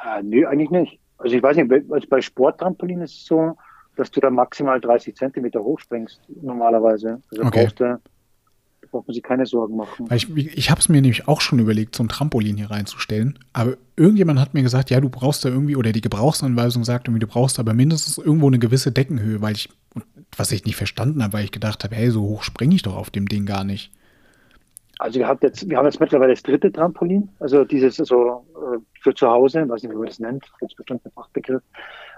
Äh, nö, eigentlich nicht. Also ich weiß nicht, bei- also bei Sporttrampolin ist es so, dass du da maximal 30 Zentimeter hochspringst, normalerweise. Also Okay. brauchst du, braucht man sich keine Sorgen machen. Weil ich, ich habe es mir nämlich auch schon überlegt, so ein Trampolin hier reinzustellen. Aber irgendjemand hat mir gesagt, ja, du brauchst da irgendwie, oder die Gebrauchsanweisung sagt irgendwie, du brauchst aber mindestens irgendwo eine gewisse Deckenhöhe, weil ich, was ich nicht verstanden habe, weil ich gedacht habe, hey, so hoch springe ich doch auf dem Ding gar nicht. Also wir haben jetzt, wir haben jetzt mittlerweile das dritte Trampolin, also dieses also für zu Hause, weiß nicht, wie man das nennt, gibt bestimmt einen Fachbegriff.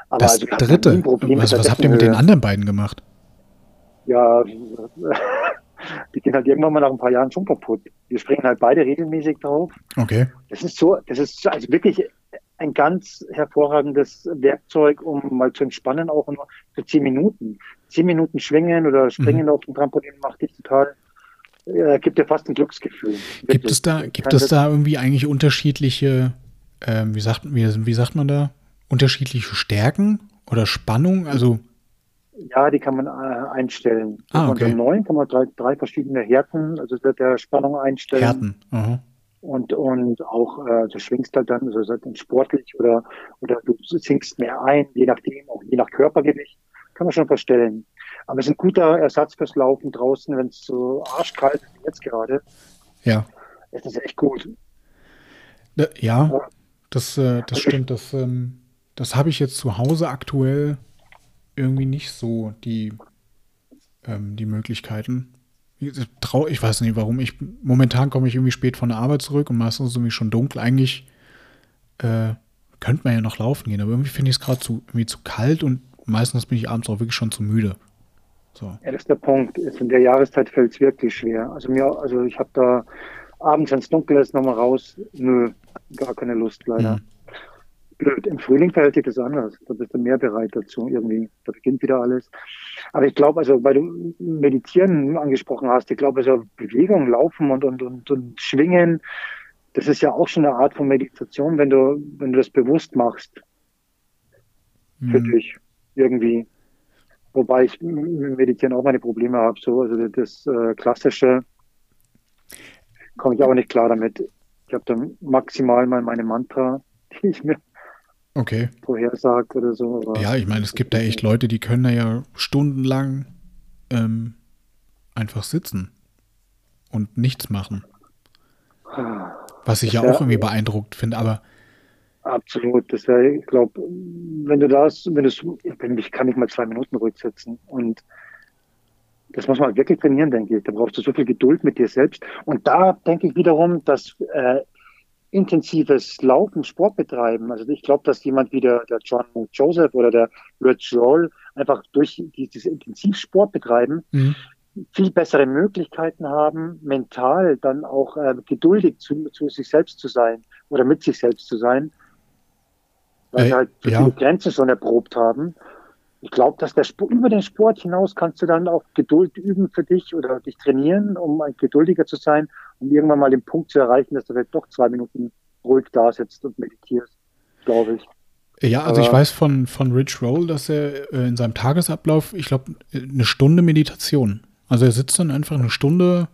Aber Das also dritte. Was, was habt ihr mit den anderen beiden gemacht? Ja, die gehen halt irgendwann mal nach ein paar Jahren schon kaputt. Wir springen halt beide regelmäßig drauf. Okay. Das ist so, das ist also wirklich ein ganz hervorragendes Werkzeug, um mal zu entspannen, auch nur für zehn Minuten. Zehn Minuten schwingen oder springen Mhm. auf dem Trampolin macht dich total, äh, gibt dir fast ein Glücksgefühl. Gibt Wirklich. es da, gibt Kann es da irgendwie eigentlich unterschiedliche, ähm, wie sagt, wie, wie sagt man da, unterschiedliche Stärken oder Spannung? Also, Ja, die kann man äh, einstellen. Ah, Unter okay. neun kann man drei, drei verschiedene Härten, also der Spannung einstellen. Härten. Aha. Und, und auch, äh, du schwingst halt dann, also halt dann sportlich oder, oder du sinkst mehr ein, je nachdem, auch je nach Körpergewicht, kann man schon verstellen. Aber es ist ein guter Ersatz fürs Laufen draußen, wenn es so arschkalt ist wie jetzt gerade. Ja. ist das echt gut. Da- Ja, Ja. das, äh, das stimmt. Das, ähm, das habe ich jetzt zu Hause aktuell irgendwie nicht so die, ähm, die Möglichkeiten. Ich, trau, ich weiß nicht warum. Ich, momentan komme ich irgendwie spät von der Arbeit zurück und meistens ist es irgendwie schon dunkel. Eigentlich äh, könnte man ja noch laufen gehen, aber irgendwie finde ich es gerade zu, irgendwie zu kalt und meistens bin ich abends auch wirklich schon zu müde. So. Ja, das ist der Punkt. In der Jahreszeit fällt es wirklich schwer. Also mir, also ich habe da abends, wenn es dunkel ist, nochmal raus. Nö, gar keine Lust leider. Hm. Blöd. Im Frühling verhält sich das anders. Da bist du mehr bereit dazu irgendwie. Da beginnt wieder alles. Aber ich glaube, also weil du Meditieren angesprochen hast, ich glaube, also Bewegung, Laufen und, und, und, und Schwingen, das ist ja auch schon eine Art von Meditation, wenn du, wenn du das bewusst machst für Hm. dich irgendwie. Wobei ich mit Meditieren auch meine Probleme habe. So, also das äh, klassische komme ich auch nicht klar damit. Ich habe dann maximal mal meine Mantra, die ich mir Okay. vorhersage oder so. Ja, ich meine, es gibt da echt Leute, die können da ja stundenlang ähm, einfach sitzen und nichts machen. Was ich ja Das wär- auch irgendwie beeindruckt finde, aber Absolut. Das wäre, ich glaube, wenn du das, wenn du ich, bin, ich kann nicht mal zwei Minuten ruhig sitzen. Und das muss man halt wirklich trainieren, denke ich. Da brauchst du so viel Geduld mit dir selbst. Und da denke ich wiederum, dass äh, intensives Laufen, Sport betreiben. Also ich glaube, dass jemand wie der, der John Joseph oder der Rich Roll einfach durch dieses Intensivsport betreiben mhm. viel bessere Möglichkeiten haben, mental dann auch äh, geduldig zu, zu sich selbst zu sein oder mit sich selbst zu sein, weil Äh, sie halt so ja. viele Grenzen schon erprobt haben. Ich glaube, dass der Sport, über den Sport hinaus kannst du dann auch Geduld üben für dich oder dich trainieren, um ein geduldiger zu sein, um irgendwann mal den Punkt zu erreichen, dass du vielleicht doch zwei Minuten ruhig da sitzt und meditierst, glaube ich. ja, also ich Aber- weiß von, von Rich Roll, dass er äh, in seinem Tagesablauf, ich glaube, eine Stunde Meditation. Also er sitzt dann einfach eine Stunde.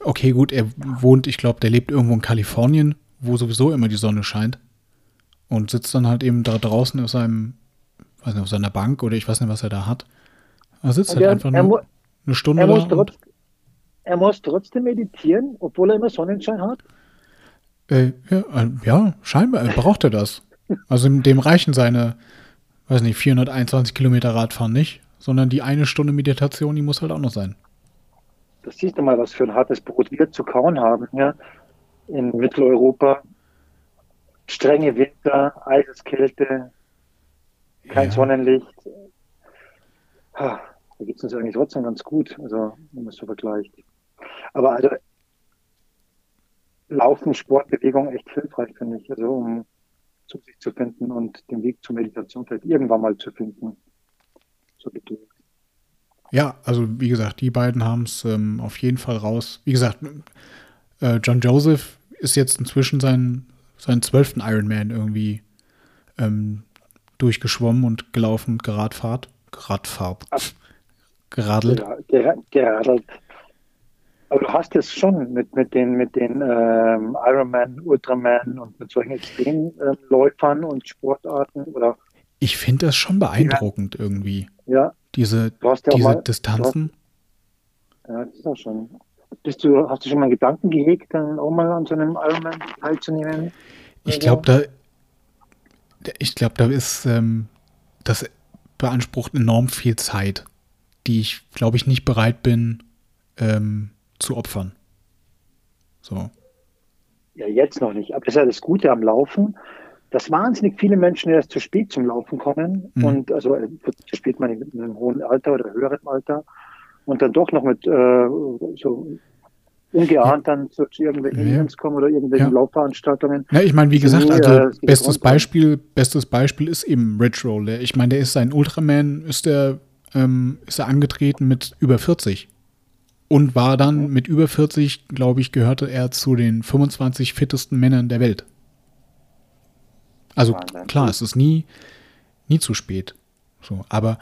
Okay, gut, er wohnt, ich glaube, der lebt irgendwo in Kalifornien, wo sowieso immer die Sonne scheint. Und sitzt dann halt eben da draußen auf seinem, weiß nicht, auf seiner Bank oder ich weiß nicht, was er da hat. Er sitzt Und halt er, einfach er, nur eine Stunde er, muss trotz, er muss trotzdem meditieren, obwohl er immer Sonnenschein hat. Äh, ja, äh, ja, scheinbar braucht er das. Also dem reichen seine, weiß nicht, 421 Kilometer Radfahren nicht, sondern die eine Stunde Meditation, die muss halt auch noch sein. das siehst du mal, was für ein hartes Brot wir zu kauen haben, ja, in Mitteleuropa. Strenge Winter, Eiseskälte, kein ja. Sonnenlicht. Ha, da geht es uns eigentlich trotzdem ganz gut, also wenn man es so vergleicht. Aber also Laufen, Sport, Bewegung echt hilfreich, finde ich, also um zu sich zu finden und den Weg zur Meditation vielleicht irgendwann mal zu finden. So bitte. Ja, also wie gesagt, die beiden haben es ähm, auf jeden Fall raus. Wie gesagt, äh, John Joseph ist jetzt inzwischen sein, seinen zwölften Ironman irgendwie ähm, durchgeschwommen und gelaufen, geradfahrt. Geradfahrt. Geradelt. geradelt. Aber du hast es schon mit, mit den, mit den ähm, Ironman, Ultraman und mit solchen Extremläufern äh, und Sportarten oder ich finde das schon beeindruckend ja. irgendwie. Ja. Diese, ja diese mal, Distanzen. Hast, ja, das ist auch schon. Bist du, hast du schon mal Gedanken gehegt, dann auch mal an so einem Ironman teilzunehmen? Ich glaube, da, ich glaube, da ist, ähm, das beansprucht enorm viel Zeit, die ich, glaube ich, nicht bereit bin ähm, zu opfern. So. Ja, jetzt noch nicht. Aber das ist ja das Gute am Laufen dass wahnsinnig viele Menschen erst zu spät zum Laufen kommen mhm. und also äh, zu spät meine mit einem hohen Alter oder höherem Alter und dann doch noch mit äh, so ungeahnt dann zu, irgendwelchen ja. Events kommen oder irgendwelchen ja. Laufveranstaltungen. Ja, ich meine, wie gesagt, also äh, bestes Beispiel, bestes Beispiel ist eben Rich Roll. Ich meine, der ist ein Ultraman, ist der, ähm, ist er angetreten mit über 40 und war dann mit über 40, glaube ich, gehörte er zu den 25 fittesten Männern der Welt. Also klar, es ist nie, nie zu spät. So, aber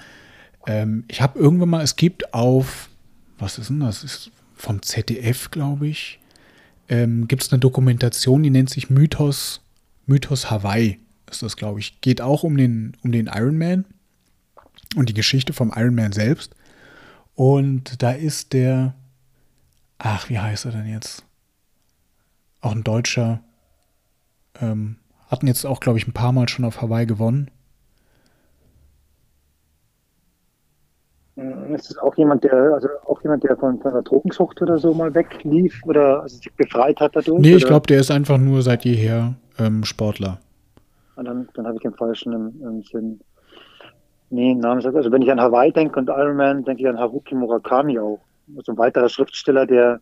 ähm, ich habe irgendwann mal, es gibt auf, was ist denn das? Ist vom ZDF, glaube ich, ähm, gibt es eine Dokumentation, die nennt sich Mythos, Mythos Hawaii. Ist das, glaube ich. Geht auch um den, um den Ironman und die Geschichte vom Ironman selbst. Und da ist der, ach, wie heißt er denn jetzt? Auch ein Deutscher, ähm, hatten jetzt auch, glaube ich, ein paar Mal schon auf Hawaii gewonnen. Ist es auch jemand, der, also auch jemand, der von, von einer Drogensucht oder so mal weglief oder also sich befreit hat dadurch? Nee, ich glaube, der ist einfach nur seit jeher ähm, Sportler. Und ah, dann, dann habe ich den falschen im, im Sinn. Nee, Namen Also wenn ich an Hawaii denke und Ironman, denke ich an Haruki Murakami auch. Also ein weiterer Schriftsteller, der,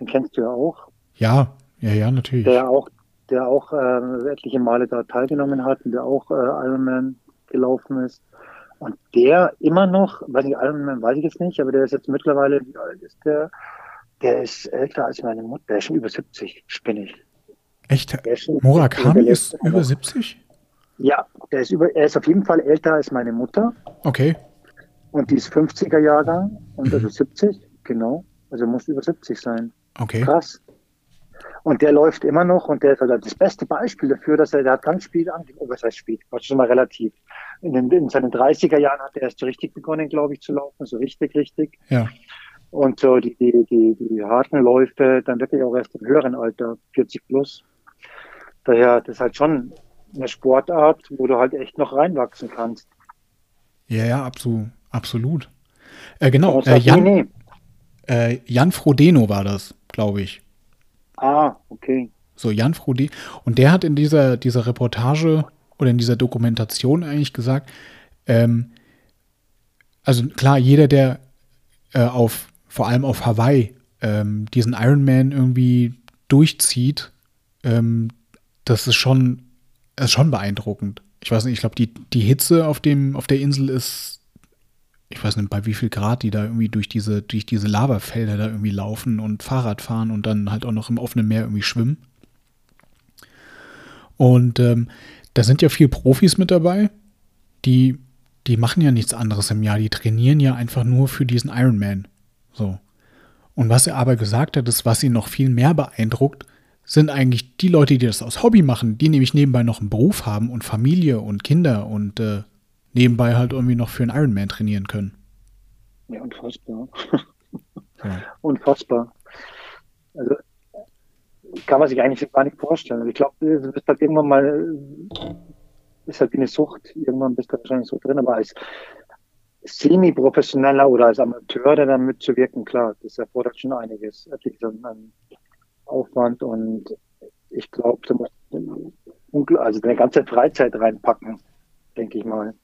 den kennst du ja auch. Ja, ja, ja, natürlich. Der auch der auch äh, etliche Male da teilgenommen hat und der auch äh, Ironman gelaufen ist. Und der immer noch, weiß nicht, Ironman weiß ich jetzt nicht, aber der ist jetzt mittlerweile, wie alt ist der? Der ist älter als meine Mutter, der ist schon über 70, spinne ich. Echt? Murakami ist über 70? Ja, der ist über, er ist auf jeden Fall älter als meine Mutter. Okay. Und die ist 50er Jahrgang und also 70, genau. Also muss über 70 sein. Okay. Krass. Und der läuft immer noch und der ist halt das beste Beispiel dafür, dass er, der hat ganz spät angefangen, oh, was heißt spät, war schon mal relativ. In, den, in seinen 30er Jahren hat er erst so richtig begonnen, glaube ich, zu laufen, so richtig, richtig. Ja. Und so die, die, die, die harten Läufe dann wirklich auch erst im höheren Alter, 40 plus. Daher, das ist halt schon eine Sportart, wo du halt echt noch reinwachsen kannst. Ja, ja, absolut. absolut. Äh, genau, äh, Jan, nee, nee. Äh, Jan Frodeno war das, glaube ich. Ah, okay. So, Jan Frudi. Und der hat in dieser, dieser Reportage oder in dieser Dokumentation eigentlich gesagt, ähm, also klar, jeder, der äh, auf, vor allem auf Hawaii, ähm, diesen Ironman irgendwie durchzieht, ähm, das ist schon, ist schon beeindruckend. Ich weiß nicht, ich glaube, die, die Hitze auf, dem, auf der Insel ist ich weiß nicht, bei wie viel Grad die da irgendwie durch diese, durch diese Lavafelder da irgendwie laufen und Fahrrad fahren und dann halt auch noch im offenen Meer irgendwie schwimmen. Und ähm, da sind ja viele Profis mit dabei, die, die machen ja nichts anderes im Jahr. Die trainieren ja einfach nur für diesen Ironman. So. Und was er aber gesagt hat, ist, was ihn noch viel mehr beeindruckt, sind eigentlich die Leute, die das aus Hobby machen, die nämlich nebenbei noch einen Beruf haben und Familie und Kinder und äh, nebenbei halt irgendwie noch für einen Ironman trainieren können. Ja, unfassbar. ja. Unfassbar. Also kann man sich eigentlich gar nicht vorstellen. Also ich glaube, du bist halt irgendwann mal, ist halt wie eine Sucht, irgendwann bist du wahrscheinlich so drin, aber als semi-professioneller oder als Amateur dann mitzuwirken, klar, das erfordert schon einiges, an Aufwand und ich glaube, da muss also eine ganze Freizeit reinpacken, denke ich mal,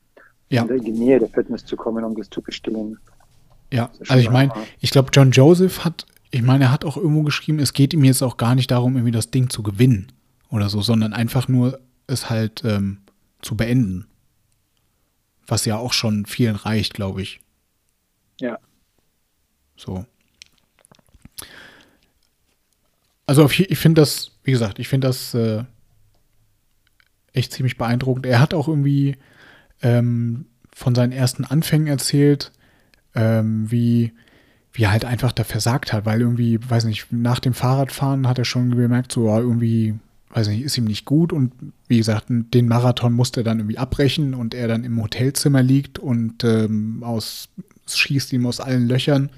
ja. in die Nähe der Fitness zu kommen, um das zu bestimmen. Ja, also ich meine, ich glaube, John Joseph hat, ich meine, er hat auch irgendwo geschrieben, es geht ihm jetzt auch gar nicht darum, irgendwie das Ding zu gewinnen oder so, sondern einfach nur es halt ähm, zu beenden. Was ja auch schon vielen reicht, glaube ich. Ja. So. Also ich finde das, wie gesagt, ich finde das äh, echt ziemlich beeindruckend. Er hat auch irgendwie ähm, von seinen ersten Anfängen erzählt, ähm, wie, wie er halt einfach da versagt hat, weil irgendwie, weiß nicht, nach dem Fahrradfahren hat er schon gemerkt, so irgendwie weiß nicht, ist ihm nicht gut und wie gesagt, den Marathon musste er dann irgendwie abbrechen und er dann im Hotelzimmer liegt und ähm, aus, schießt ihm aus allen Löchern.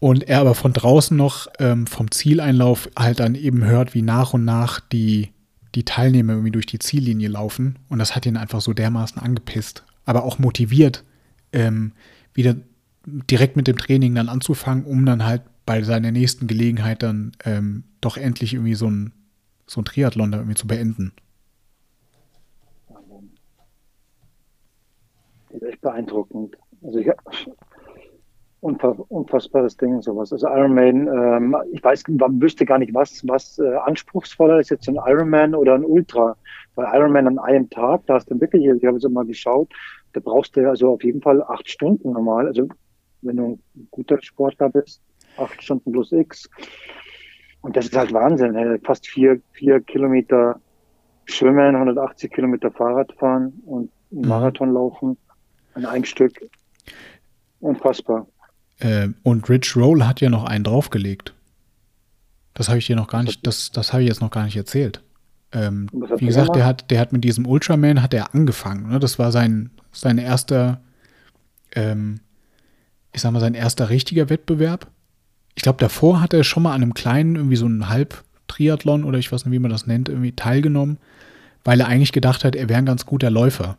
Und er aber von draußen noch ähm, vom Zieleinlauf halt dann eben hört, wie nach und nach die, die Teilnehmer irgendwie durch die Ziellinie laufen. Und das hat ihn einfach so dermaßen angepisst, aber auch motiviert, ähm, wieder direkt mit dem Training dann anzufangen, um dann halt bei seiner nächsten Gelegenheit dann ähm, doch endlich irgendwie so ein so ein Triathlon da irgendwie zu beenden. Echt beeindruckend. Also ich, unfassbares Ding und sowas. Also Ironman, ähm, ich weiß, man wüsste gar nicht, was, was äh, anspruchsvoller ist jetzt ein Ironman oder ein Ultra. Weil Ironman an einem Tag, da hast du wirklich, ich habe es mal geschaut, da brauchst du also auf jeden Fall acht Stunden normal. Also wenn du ein guter Sportler bist, acht Stunden plus X. Und das ist halt Wahnsinn. Ey. Fast vier, vier Kilometer schwimmen, 180 Kilometer Fahrrad fahren und einen mhm. Marathon laufen an einem Stück. Unfassbar. Äh, und Rich Roll hat ja noch einen draufgelegt. Das habe ich dir noch gar nicht, das, das habe ich jetzt noch gar nicht erzählt. Ähm, wie gesagt, der hat, der hat mit diesem Ultraman hat er angefangen. Ne? Das war sein, sein erster, ähm, ich sag mal, sein erster richtiger Wettbewerb ich glaube, davor hat er schon mal an einem kleinen, irgendwie so einen Halb-Triathlon oder ich weiß nicht, wie man das nennt, irgendwie teilgenommen, weil er eigentlich gedacht hat, er wäre ein ganz guter Läufer.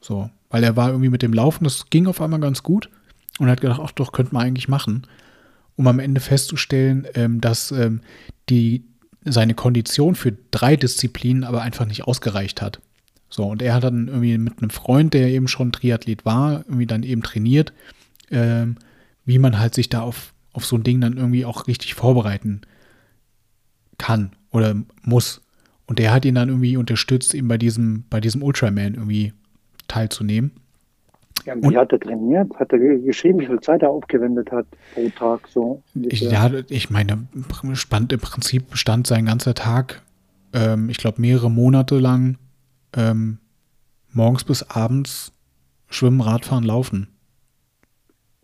So, weil er war irgendwie mit dem Laufen, das ging auf einmal ganz gut und hat gedacht, ach doch, könnte man eigentlich machen, um am Ende festzustellen, ähm, dass ähm, die, seine Kondition für drei Disziplinen aber einfach nicht ausgereicht hat. So, und er hat dann irgendwie mit einem Freund, der eben schon Triathlet war, irgendwie dann eben trainiert, ähm, wie man halt sich da auf auf so ein Ding dann irgendwie auch richtig vorbereiten kann oder muss. Und der hat ihn dann irgendwie unterstützt, eben bei diesem, bei diesem Ultraman irgendwie teilzunehmen. Ja, wie und, hat er trainiert? Hat er geschrieben, wie viel Zeit er aufgewendet hat pro Tag? So ich, ja, ich meine, spannend im Prinzip bestand sein ganzer Tag, ähm, ich glaube, mehrere Monate lang ähm, morgens bis abends schwimmen, Radfahren, laufen.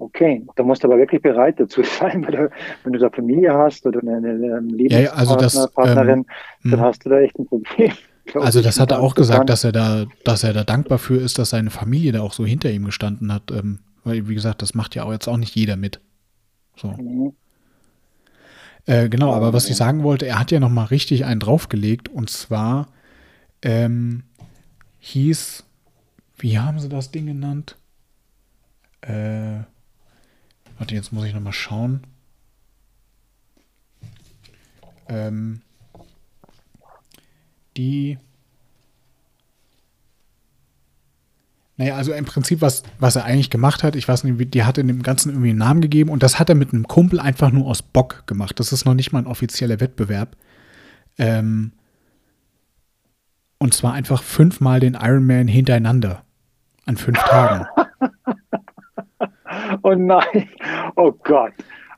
Okay, da musst du aber wirklich bereit dazu sein, weil du, wenn du da Familie hast oder eine, eine Lebenspartnerin, ja, also das, ähm, dann hm. hast du da echt ein Problem. Also das hat er auch gesagt, dass er da, dass er da dankbar für ist, dass seine Familie da auch so hinter ihm gestanden hat. Ähm, weil, wie gesagt, das macht ja auch jetzt auch nicht jeder mit. So. Mhm. Äh, genau, aber was ich sagen wollte, er hat ja noch mal richtig einen draufgelegt und zwar ähm, hieß, wie haben sie das Ding genannt? Äh, Warte, jetzt muss ich nochmal schauen. Ähm, die. Naja, also im Prinzip, was, was er eigentlich gemacht hat, ich weiß nicht, die hat in dem Ganzen irgendwie einen Namen gegeben und das hat er mit einem Kumpel einfach nur aus Bock gemacht. Das ist noch nicht mal ein offizieller Wettbewerb. Ähm, und zwar einfach fünfmal den Ironman hintereinander. An fünf Tagen. Oh nein, oh Gott.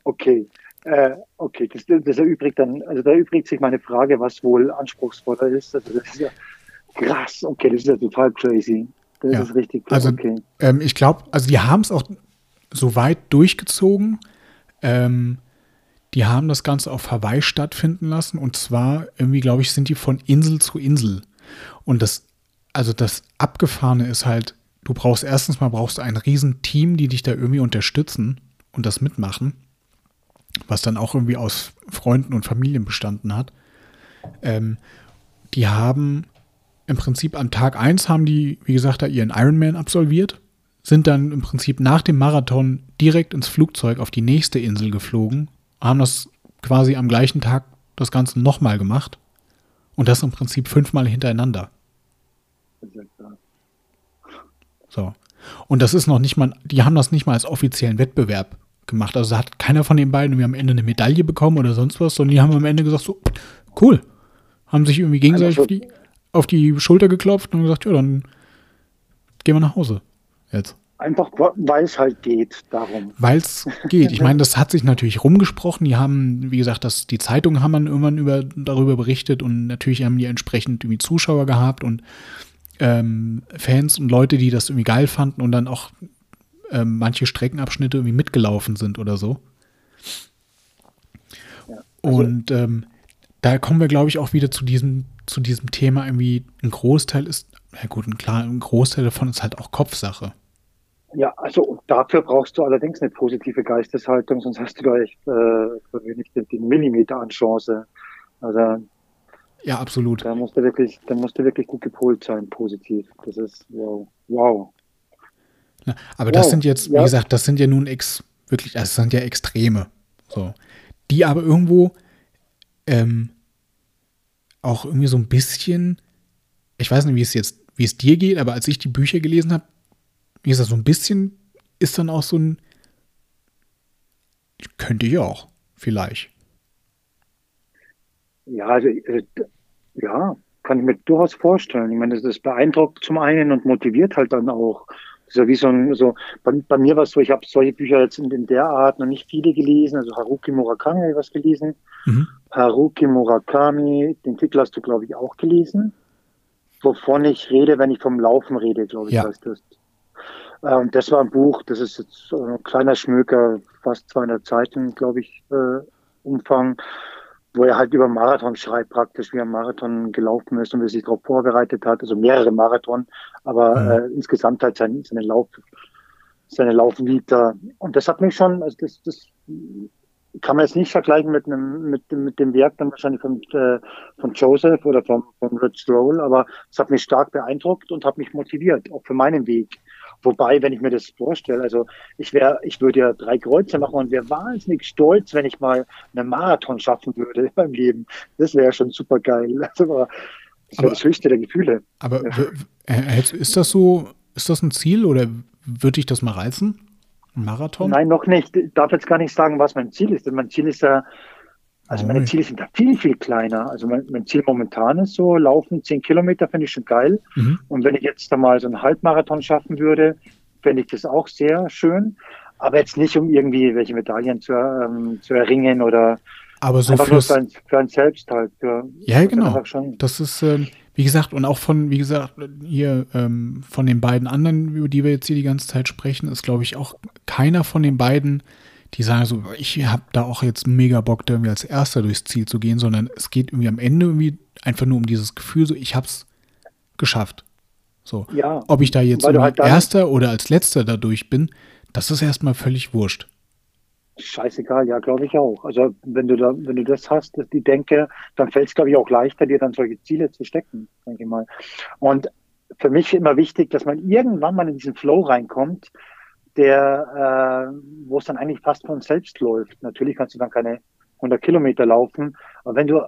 Okay. Äh, okay, das, das erübrigt dann, also da erübrigt sich meine Frage, was wohl anspruchsvoller ist. Also das ist ja krass. Okay, das ist ja total crazy. Das ja. ist richtig krass. Also, okay. ähm, ich glaube, also die haben es auch so weit durchgezogen. Ähm, die haben das Ganze auf Hawaii stattfinden lassen. Und zwar, irgendwie, glaube ich, sind die von Insel zu Insel. Und das, also das Abgefahrene ist halt, du brauchst erstens mal brauchst du ein riesen Team, die dich da irgendwie unterstützen und das mitmachen, was dann auch irgendwie aus Freunden und Familien bestanden hat. Ähm, die haben im Prinzip am Tag 1 haben die, wie gesagt, da ihren Ironman absolviert, sind dann im Prinzip nach dem Marathon direkt ins Flugzeug auf die nächste Insel geflogen, haben das quasi am gleichen Tag das Ganze nochmal gemacht und das im Prinzip fünfmal hintereinander. So. Und das ist noch nicht mal, die haben das nicht mal als offiziellen Wettbewerb gemacht. Also hat keiner von den beiden irgendwie am Ende eine Medaille bekommen oder sonst was, sondern die haben am Ende gesagt, so, cool. Haben sich irgendwie gegenseitig auf die, auf die Schulter geklopft und gesagt, ja, dann gehen wir nach Hause jetzt. Einfach, weil es halt geht, darum. Weil es geht. Ich meine, das hat sich natürlich rumgesprochen. Die haben, wie gesagt, das, die Zeitungen haben dann irgendwann über, darüber berichtet und natürlich haben die entsprechend irgendwie Zuschauer gehabt und ähm, Fans und Leute, die das irgendwie geil fanden und dann auch ähm, manche Streckenabschnitte irgendwie mitgelaufen sind oder so. Ja, also und ähm, da kommen wir, glaube ich, auch wieder zu diesem, zu diesem Thema irgendwie, ein Großteil ist, ja gut, ein, klar, ein Großteil davon ist halt auch Kopfsache. Ja, also dafür brauchst du allerdings eine positive Geisteshaltung, sonst hast du da echt äh, nicht den, den Millimeter an Chance. Also ja, absolut. Da musst du wirklich, da musst du wirklich gut gepolt sein, positiv. Das ist wow. Wow. Ja, aber wow. das sind jetzt, wie ja. gesagt, das sind ja nun ex, wirklich, das sind ja Extreme. So. Die aber irgendwo ähm, auch irgendwie so ein bisschen, ich weiß nicht, wie es jetzt, wie es dir geht, aber als ich die Bücher gelesen habe, wie gesagt, so ein bisschen ist dann auch so ein, könnte ich auch, vielleicht. Ja, also, äh, ja, kann ich mir durchaus vorstellen. Ich meine, das beeindruckt zum einen und motiviert halt dann auch. Das ja wie so ein, so, bei, bei mir war es so, ich habe solche Bücher jetzt in, in, der Art noch nicht viele gelesen. Also Haruki Murakami habe ich was gelesen. Mhm. Haruki Murakami, den Titel hast du, glaube ich, auch gelesen. Wovon ich rede, wenn ich vom Laufen rede, glaube ich, ja. heißt das. Ähm, das war ein Buch, das ist jetzt ein kleiner Schmöker, fast 200 Seiten, glaube ich, äh, Umfang, wo er halt über Marathon schreibt, praktisch, wie er Marathon gelaufen ist und wie er sich darauf vorbereitet hat, also mehrere Marathon, aber mhm. äh, insgesamt halt sein, seine Lauf, seine Laufvita. Und das hat mich schon, also das, das kann man jetzt nicht vergleichen mit einem, mit, mit dem Werk dann wahrscheinlich von, äh, von Joseph oder von, von Rich Stroll, aber es hat mich stark beeindruckt und hat mich motiviert, auch für meinen Weg. Wobei, wenn ich mir das vorstelle, also ich wäre, ich würde ja drei Kreuze machen und wäre wahnsinnig stolz, wenn ich mal einen Marathon schaffen würde in meinem Leben. Das wäre schon super geil. Also, das wäre das höchste der Gefühle. Aber ist das so, ist das ein Ziel oder würde ich das mal reizen? Ein Marathon? Nein, noch nicht. Ich darf jetzt gar nicht sagen, was mein Ziel ist. Denn mein Ziel ist ja, also meine Ziele sind da viel, viel kleiner. Also mein, mein Ziel momentan ist so, laufen zehn Kilometer finde ich schon geil. Mhm. Und wenn ich jetzt da mal so einen Halbmarathon schaffen würde, fände ich das auch sehr schön. Aber jetzt nicht, um irgendwie welche Medaillen zu, ähm, zu erringen oder aber so für, ein, für ein Selbst halt. Für, ja, genau. Das ist, ähm, wie gesagt, und auch von, wie gesagt, hier ähm, von den beiden anderen, über die wir jetzt hier die ganze Zeit sprechen, ist, glaube ich, auch keiner von den beiden die sagen so, ich habe da auch jetzt mega Bock, da irgendwie als Erster durchs Ziel zu gehen, sondern es geht irgendwie am Ende irgendwie einfach nur um dieses Gefühl, so ich hab's geschafft. So. Ja, Ob ich da jetzt halt Erster oder als Letzter da durch bin, das ist erstmal völlig wurscht. Scheißegal, ja, glaube ich auch. Also wenn du da, wenn du das hast, die Denke, dann fällt es, glaube ich, auch leichter, dir dann solche Ziele zu stecken, denke ich mal. Und für mich immer wichtig, dass man irgendwann mal in diesen Flow reinkommt, der, äh, wo es dann eigentlich fast von selbst läuft. Natürlich kannst du dann keine 100 Kilometer laufen, aber wenn du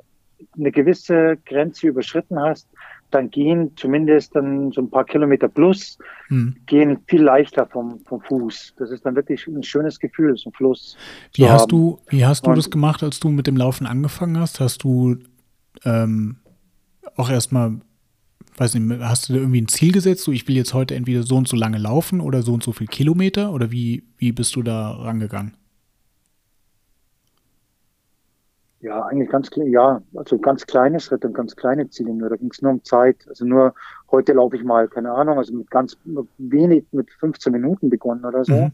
eine gewisse Grenze überschritten hast, dann gehen zumindest dann so ein paar Kilometer plus, hm. gehen viel leichter vom, vom Fuß. Das ist dann wirklich ein schönes Gefühl, so ein Fluss. Wie hast haben. du, wie hast du das gemacht, als du mit dem Laufen angefangen hast? Hast du ähm, auch erstmal weiß nicht, hast du da irgendwie ein Ziel gesetzt, so ich will jetzt heute entweder so und so lange laufen oder so und so viel Kilometer oder wie, wie bist du da rangegangen? Ja, eigentlich ganz ja, also ganz kleine Schritte und ganz kleine Ziele nur. Da ging es nur um Zeit. Also nur heute laufe ich mal, keine Ahnung, also mit ganz wenig, mit 15 Minuten begonnen oder so. Mhm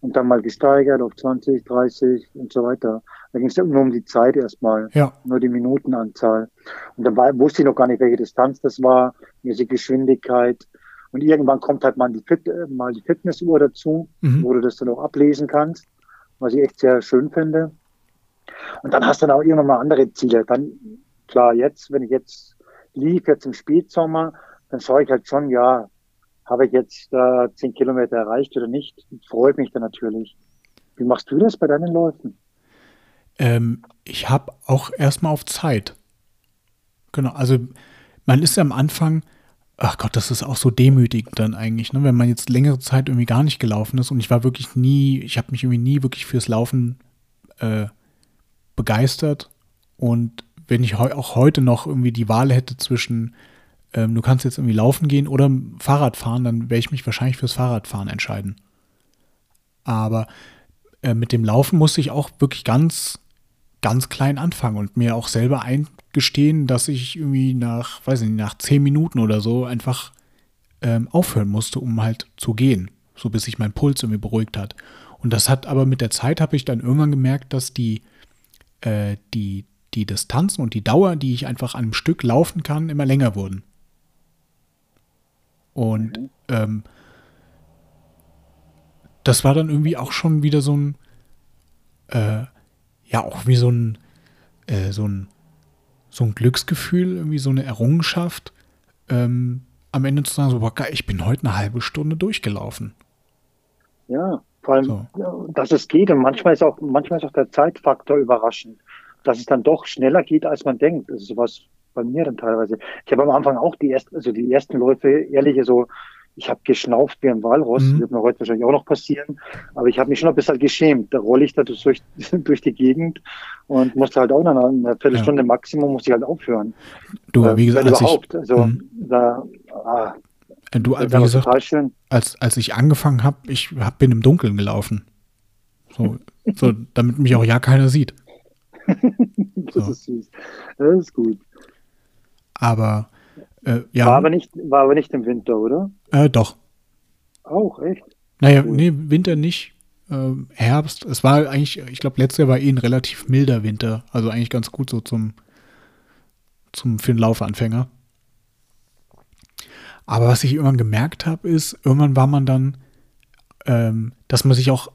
und dann mal gesteigert auf 20, 30 und so weiter. Da ging es nur um die Zeit erstmal, ja. nur die Minutenanzahl. Und dann war, wusste ich noch gar nicht, welche Distanz das war, welche Geschwindigkeit. Und irgendwann kommt halt mal die, Fit, äh, mal die Fitnessuhr dazu, mhm. wo du das dann auch ablesen kannst, was ich echt sehr schön finde. Und dann hast du dann auch irgendwann mal andere Ziele. Dann, klar, jetzt, wenn ich jetzt lief, jetzt im Spätsommer, dann schaue ich halt schon, ja, habe ich jetzt äh, zehn Kilometer erreicht oder nicht, freue mich dann natürlich. Wie machst du das bei deinen Läufen? Ähm, ich habe auch erstmal auf Zeit. Genau, also man ist ja am Anfang, ach Gott, das ist auch so demütigend dann eigentlich, ne? wenn man jetzt längere Zeit irgendwie gar nicht gelaufen ist und ich war wirklich nie, ich habe mich irgendwie nie wirklich fürs Laufen äh, begeistert und wenn ich heu auch heute noch irgendwie die Wahl hätte zwischen, ähm, du kannst jetzt irgendwie laufen gehen oder Fahrrad fahren, dann werde ich mich wahrscheinlich fürs Fahrradfahren entscheiden. Aber äh, mit dem Laufen musste ich auch wirklich ganz, ganz klein anfangen und mir auch selber eingestehen, dass ich irgendwie nach, weiß nicht, nach zehn Minuten oder so einfach ähm, aufhören musste, um halt zu gehen, so bis sich mein Puls irgendwie beruhigt hat. Und das hat aber mit der Zeit habe ich dann irgendwann gemerkt, dass die, äh, die, die Distanzen und die Dauer, die ich einfach an einem Stück laufen kann, immer länger wurden. Und mhm. ähm, das war dann irgendwie auch schon wieder so ein, äh, ja, auch wie so ein, äh, so ein, so ein Glücksgefühl, irgendwie so eine Errungenschaft, ähm, am Ende zu sagen, so, boah, geil, ich bin heute eine halbe Stunde durchgelaufen. Ja, vor allem, so. dass es geht und manchmal ist auch, manchmal ist auch der Zeitfaktor überraschend dass es dann doch schneller geht, als man denkt. Das ist sowas bei mir dann teilweise. Ich habe am Anfang auch die ersten, also die ersten Läufe, ehrliche so, ich habe geschnauft wie ein Walross. Mhm. Wird mir heute wahrscheinlich auch noch passieren. Aber ich habe mich schon ein bisschen geschämt. Da rolle ich da durch, durch die Gegend und musste halt auch nach einer Viertelstunde ja. Maximum muss ich halt aufhören. Du, wie gesagt, als überhaupt. Ich, also, mhm. da, ah, äh, du, wie gesagt, als, als ich angefangen habe, ich hab, bin im Dunkeln gelaufen. So, so, damit mich auch ja keiner sieht. das so. ist süß. Das ist gut. Aber äh, ja. War aber, nicht, war aber nicht im Winter, oder? Äh, doch. Auch, echt? Naja, cool. nee, Winter nicht. Äh, Herbst. Es war eigentlich, ich glaube, letztes Jahr war eh ein relativ milder Winter. Also eigentlich ganz gut so zum, zum für den Laufanfänger. Aber was ich irgendwann gemerkt habe, ist, irgendwann war man dann, ähm, dass man sich auch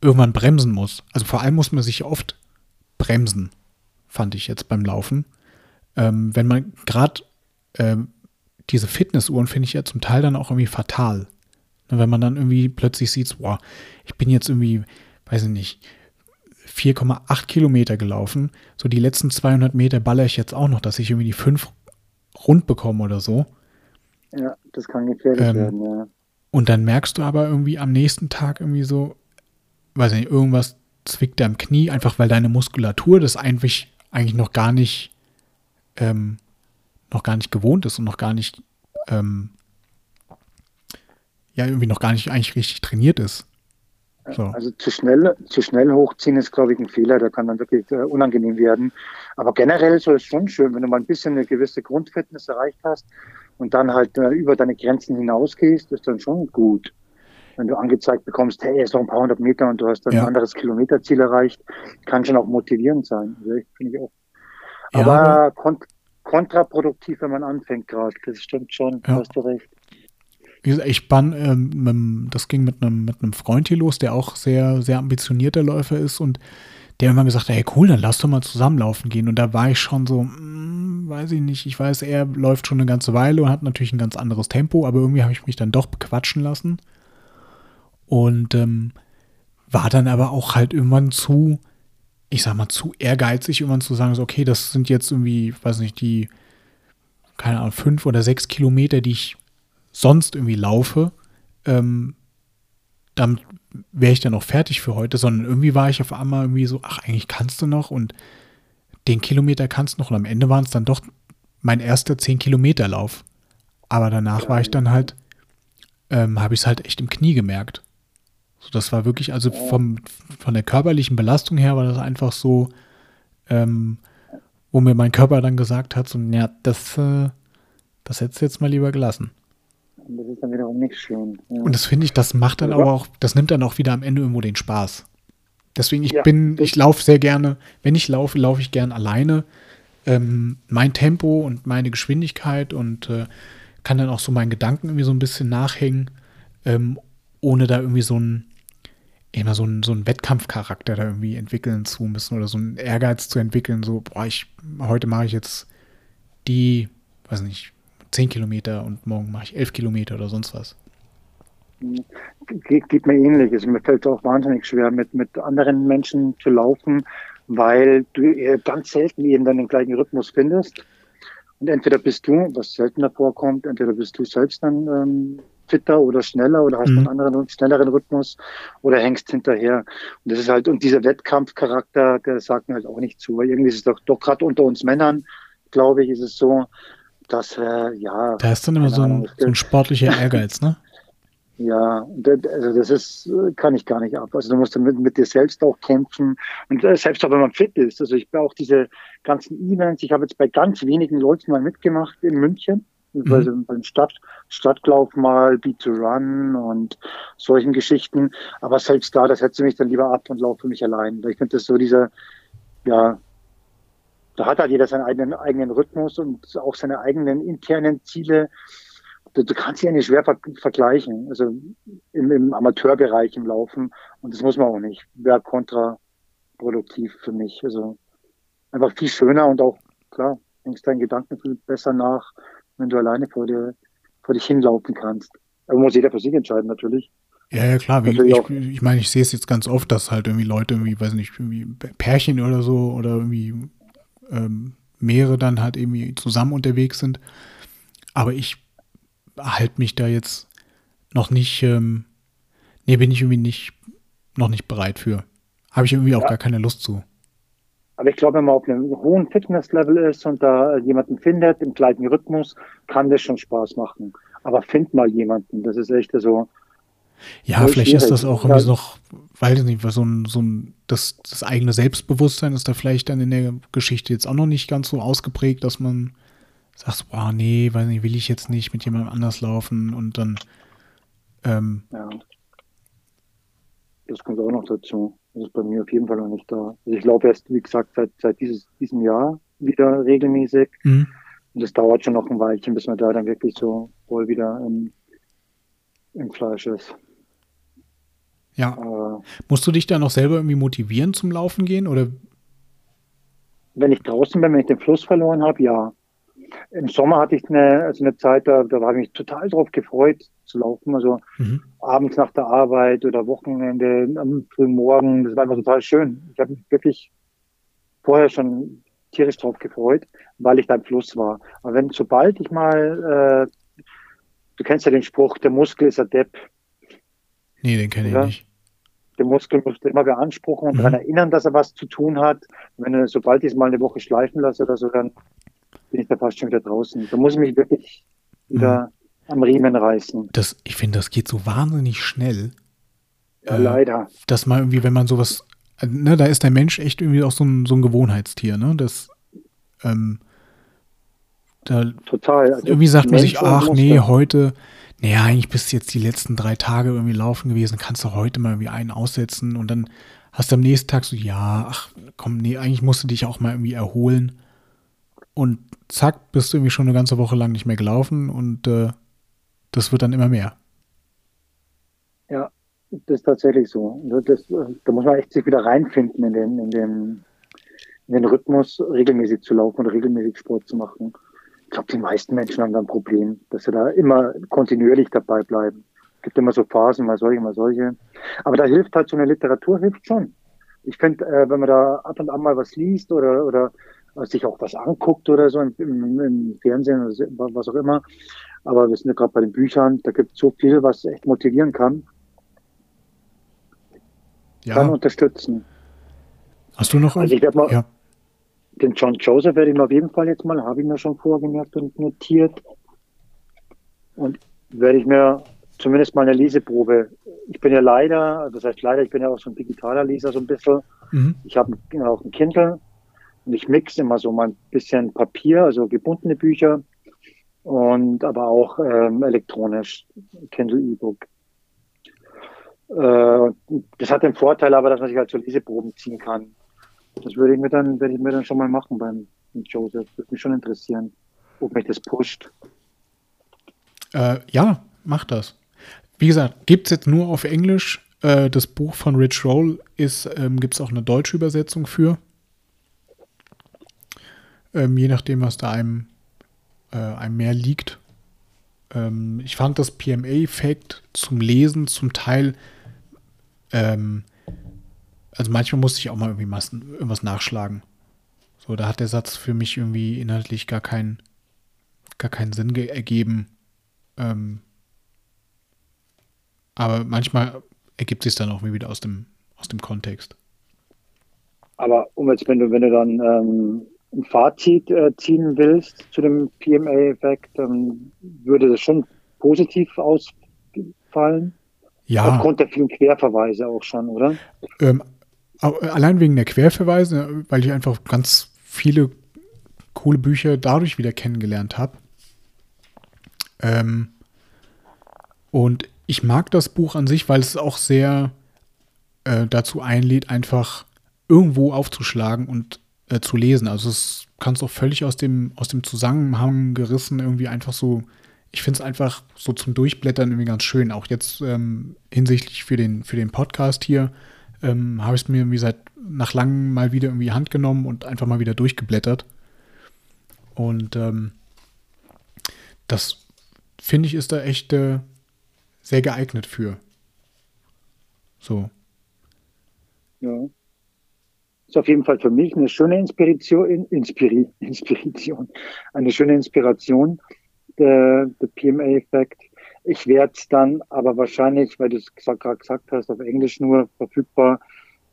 irgendwann bremsen muss. Also vor allem muss man sich oft bremsen, fand ich jetzt beim Laufen. Ähm, wenn man gerade ähm, diese Fitnessuhren finde ich ja zum Teil dann auch irgendwie fatal. Wenn man dann irgendwie plötzlich sieht, boah, ich bin jetzt irgendwie, weiß ich nicht, 4,8 Kilometer gelaufen. So die letzten 200 Meter baller ich jetzt auch noch, dass ich irgendwie die 5 rund bekomme oder so. Ja, das kann gefährlich ähm, werden, ja. Und dann merkst du aber irgendwie am nächsten Tag irgendwie so, weiß ich nicht, irgendwas zwickt im Knie, einfach weil deine Muskulatur das eigentlich, eigentlich noch gar nicht, ähm, noch gar nicht gewohnt ist und noch gar nicht, ähm, ja, irgendwie noch gar nicht eigentlich richtig trainiert ist. So. Also zu schnell, zu schnell hochziehen ist, glaube ich, ein Fehler. Da kann dann wirklich äh, unangenehm werden. Aber generell ist es schon schön, wenn du mal ein bisschen eine gewisse Grundfitness erreicht hast und dann halt äh, über deine Grenzen hinausgehst, ist dann schon gut wenn du angezeigt bekommst, hey, es noch ein paar hundert Meter und du hast dann ja. ein anderes Kilometerziel erreicht, kann schon auch motivierend sein. Also finde ich auch. Aber ja. kont kontraproduktiv, wenn man anfängt gerade. Das stimmt schon, ja. hast du recht. Ich bann, ähm, das ging mit einem, mit einem Freund hier los, der auch sehr, sehr ambitionierter Läufer ist und der immer gesagt hat, hey cool, dann lass doch mal zusammenlaufen gehen. Und da war ich schon so, hm, weiß ich nicht, ich weiß, er läuft schon eine ganze Weile und hat natürlich ein ganz anderes Tempo, aber irgendwie habe ich mich dann doch bequatschen lassen. Und ähm, war dann aber auch halt irgendwann zu, ich sag mal, zu ehrgeizig, irgendwann zu sagen, so, okay, das sind jetzt irgendwie, weiß nicht, die, keine Ahnung, fünf oder sechs Kilometer, die ich sonst irgendwie laufe. Ähm, damit wäre ich dann auch fertig für heute, sondern irgendwie war ich auf einmal irgendwie so, ach, eigentlich kannst du noch und den Kilometer kannst du noch. Und am Ende waren es dann doch mein erster 10-Kilometer-Lauf. Aber danach war ich dann halt, ähm, habe ich es halt echt im Knie gemerkt. So, das war wirklich, also vom, von der körperlichen Belastung her war das einfach so, ähm, wo mir mein Körper dann gesagt hat, so, ja, das, äh, das hättest du jetzt mal lieber gelassen. Das ist dann wiederum nicht schön. Ja. Und das finde ich, das macht dann aber auch, das nimmt dann auch wieder am Ende irgendwo den Spaß. Deswegen, ich ja, bin, ich laufe sehr gerne, wenn ich laufe, laufe ich gern alleine. Ähm, mein Tempo und meine Geschwindigkeit und äh, kann dann auch so meinen Gedanken irgendwie so ein bisschen nachhängen, ähm, ohne da irgendwie so ein, immer so einen, so einen Wettkampfcharakter da irgendwie entwickeln zu müssen oder so einen Ehrgeiz zu entwickeln, so, boah, ich, heute mache ich jetzt die, weiß nicht, 10 Kilometer und morgen mache ich 11 Kilometer oder sonst was. Geht, geht mir ähnlich. Also mir fällt es auch wahnsinnig schwer, mit, mit anderen Menschen zu laufen, weil du ganz selten eben dann den gleichen Rhythmus findest. Und entweder bist du, was seltener vorkommt, entweder bist du selbst dann ähm, fitter oder schneller oder hast mhm. einen anderen, schnelleren Rhythmus oder hängst hinterher. Und das ist halt, und dieser Wettkampfcharakter, der sagt mir halt auch nicht zu. Weil irgendwie ist es doch, doch gerade unter uns Männern, glaube ich, ist es so, dass, äh, ja. Da ist dann immer so ein, so ein sportlicher Ehrgeiz, ne? Ja, also das ist, kann ich gar nicht ab. Also du musst dann mit, mit dir selbst auch kämpfen. Und äh, selbst auch wenn man fit ist. Also ich bin auch diese ganzen Events, ich habe jetzt bei ganz wenigen Leuten mal mitgemacht in München. Mhm. Also beim Stadt, Stadtlauf mal, Beat to Run und solchen Geschichten. Aber selbst da, das setze mich dann lieber ab und laufe für mich allein. Ich finde das so dieser, ja, da hat halt jeder seinen eigenen, eigenen Rhythmus und auch seine eigenen internen Ziele du, du kannst sie ja nicht schwer ver vergleichen, also im, im Amateurbereich im Laufen. Und das muss man auch nicht. Wäre kontraproduktiv für mich. Also einfach viel schöner und auch, klar, denkst deinen Gedanken viel besser nach, wenn du alleine vor dir, vor dich hinlaufen kannst. Aber muss jeder für sich entscheiden, natürlich. Ja, ja, klar. Wie, ich, ich meine, ich sehe es jetzt ganz oft, dass halt irgendwie Leute irgendwie, weiß nicht, irgendwie Pärchen oder so oder irgendwie ähm, mehrere dann halt irgendwie zusammen unterwegs sind. Aber ich halte mich da jetzt noch nicht, ähm, nee, bin ich irgendwie nicht, noch nicht bereit für. Habe ich irgendwie auch gar keine Lust zu. Aber ich glaube, wenn man auf einem hohen Fitnesslevel ist und da jemanden findet im gleichen Rhythmus, kann das schon Spaß machen. Aber find mal jemanden, das ist echt so. Ja, vielleicht schwierig. ist das auch irgendwie noch, weiß ich nicht, so ein, so ein, das, das eigene Selbstbewusstsein ist da vielleicht dann in der Geschichte jetzt auch noch nicht ganz so ausgeprägt, dass man sagst, boah, nee, weiß nicht, will ich jetzt nicht mit jemandem anders laufen und dann. Ähm, ja. Das kommt auch noch dazu. Das ist bei mir auf jeden Fall noch nicht da. Also ich laufe erst, wie gesagt, seit, seit dieses, diesem Jahr wieder regelmäßig. Mhm. Und das dauert schon noch ein Weilchen, bis man da dann wirklich so voll wieder im, im Fleisch ist. Ja. Aber Musst du dich da noch selber irgendwie motivieren zum Laufen gehen? Oder? Wenn ich draußen bin, wenn ich den Fluss verloren habe, ja. Im Sommer hatte ich eine, also eine Zeit, da, da habe ich mich total drauf gefreut zu laufen. Also mhm. abends nach der Arbeit oder Wochenende am frühen Morgen. Das war einfach total schön. Ich habe mich wirklich vorher schon tierisch drauf gefreut, weil ich da im Fluss war. Aber wenn, sobald ich mal, äh, du kennst ja den Spruch, der Muskel ist ein Depp. Nee, den kenne ich ja? nicht. Der Muskel musst du immer beanspruchen und mhm. daran erinnern, dass er was zu tun hat. Wenn du, sobald ich es mal eine Woche schleifen lasse oder so, dann bin ich da fast schon wieder draußen. Da muss ich mich wirklich wieder mhm. am Riemen reißen. Das, ich finde, das geht so wahnsinnig schnell. Ja, äh, leider. Dass man irgendwie, wenn man sowas, ne, da ist der Mensch echt irgendwie auch so ein, so ein Gewohnheitstier, ne? Das, ähm, da Total. Also irgendwie sagt man sich, ach nee, heute, naja, eigentlich bist du jetzt die letzten drei Tage irgendwie laufen gewesen, kannst du heute mal irgendwie einen aussetzen und dann hast du am nächsten Tag so, ja, ach komm, nee, eigentlich musst du dich auch mal irgendwie erholen. Und zack, bist du irgendwie schon eine ganze Woche lang nicht mehr gelaufen und äh, das wird dann immer mehr. Ja, das ist tatsächlich so. Das, da muss man echt sich wieder reinfinden in den, in den, in den Rhythmus, regelmäßig zu laufen und regelmäßig Sport zu machen. Ich glaube, die meisten Menschen haben da ein Problem, dass sie da immer kontinuierlich dabei bleiben. Es gibt immer so Phasen, mal solche, mal solche. Aber da hilft halt so eine Literatur, hilft schon. Ich finde, äh, wenn man da ab und an mal was liest oder, oder sich auch was anguckt oder so im, im, im Fernsehen oder was auch immer. Aber wir sind ja gerade bei den Büchern, da gibt es so viel, was echt motivieren kann. Ja. Dann unterstützen. Hast du noch also ich werde mal ja. den John Joseph werde ich mir auf jeden Fall jetzt mal, habe ich mir schon vorgemerkt und notiert. Und werde ich mir zumindest mal eine Leseprobe. Ich bin ja leider, das heißt leider, ich bin ja auch so ein digitaler Leser so ein bisschen. Mhm. Ich habe auch ein Kindle ich mixe immer so mal ein bisschen Papier, also gebundene Bücher und aber auch ähm, elektronisch, Kindle E-Book. Äh, das hat den Vorteil aber, dass man sich halt so Leseproben ziehen kann. Das würde ich mir dann, würde ich mir dann schon mal machen beim Joseph. Würde mich schon interessieren, ob mich das pusht. Äh, ja, mach das. Wie gesagt, gibt es jetzt nur auf Englisch. Äh, das Buch von Rich Roll ähm, gibt es auch eine deutsche Übersetzung für ähm, je nachdem, was da einem, äh, einem mehr liegt. Ähm, ich fand das PMA-Effekt zum Lesen zum Teil, ähm, also manchmal musste ich auch mal irgendwie Massen, irgendwas nachschlagen. So, da hat der Satz für mich irgendwie inhaltlich gar keinen, gar keinen Sinn ergeben. Ähm, aber manchmal ergibt sich dann auch wieder aus dem, aus dem Kontext. Aber um jetzt, wenn du, wenn du dann ähm, ein Fazit äh, ziehen willst zu dem PMA-Effekt, dann würde das schon positiv ausfallen. Ja. Aufgrund der vielen Querverweise auch schon, oder? Ähm, allein wegen der Querverweise, weil ich einfach ganz viele coole Bücher dadurch wieder kennengelernt habe. Ähm, und ich mag das Buch an sich, weil es auch sehr äh, dazu einlädt, einfach irgendwo aufzuschlagen und äh, zu lesen. Also es kannst auch völlig aus dem, aus dem Zusammenhang gerissen irgendwie einfach so, ich finde es einfach so zum Durchblättern irgendwie ganz schön. Auch jetzt ähm, hinsichtlich für den, für den Podcast hier ähm, habe ich es mir irgendwie seit nach langem mal wieder irgendwie Hand genommen und einfach mal wieder durchgeblättert. Und ähm, das finde ich ist da echt äh, sehr geeignet für. So. Ja. Ist auf jeden Fall für mich eine schöne Inspiration, Inspiri, Inspiration, eine schöne Inspiration, der, der PMA-Effekt. Ich werde es dann aber wahrscheinlich, weil du es gerade gesagt hast, auf Englisch nur verfügbar,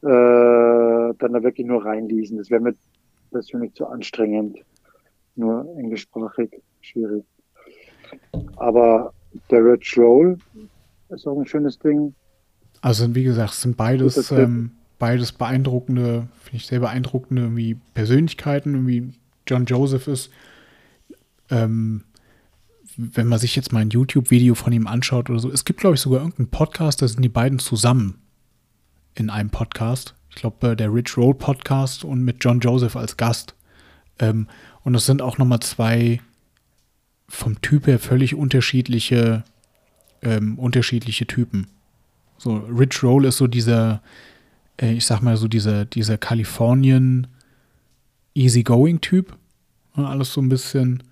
äh, dann da wirklich nur reinlesen. Das wäre mir persönlich zu anstrengend. Nur englischsprachig, schwierig. Aber der Rich Roll ist auch ein schönes Ding. Also wie gesagt, sind beides, ähm, beides beeindruckende, finde ich sehr beeindruckende irgendwie Persönlichkeiten. Irgendwie John Joseph ist, ähm, wenn man sich jetzt mal ein YouTube-Video von ihm anschaut oder so, es gibt, glaube ich, sogar irgendeinen Podcast, da sind die beiden zusammen in einem Podcast. Ich glaube, äh, der Rich Roll Podcast und mit John Joseph als Gast. Ähm, und es sind auch nochmal zwei vom Typ her völlig unterschiedliche, ähm, unterschiedliche Typen. So, Rich Roll ist so dieser, äh, ich sag mal so dieser, dieser Kalifornien Easygoing-Typ. Alles so ein bisschen,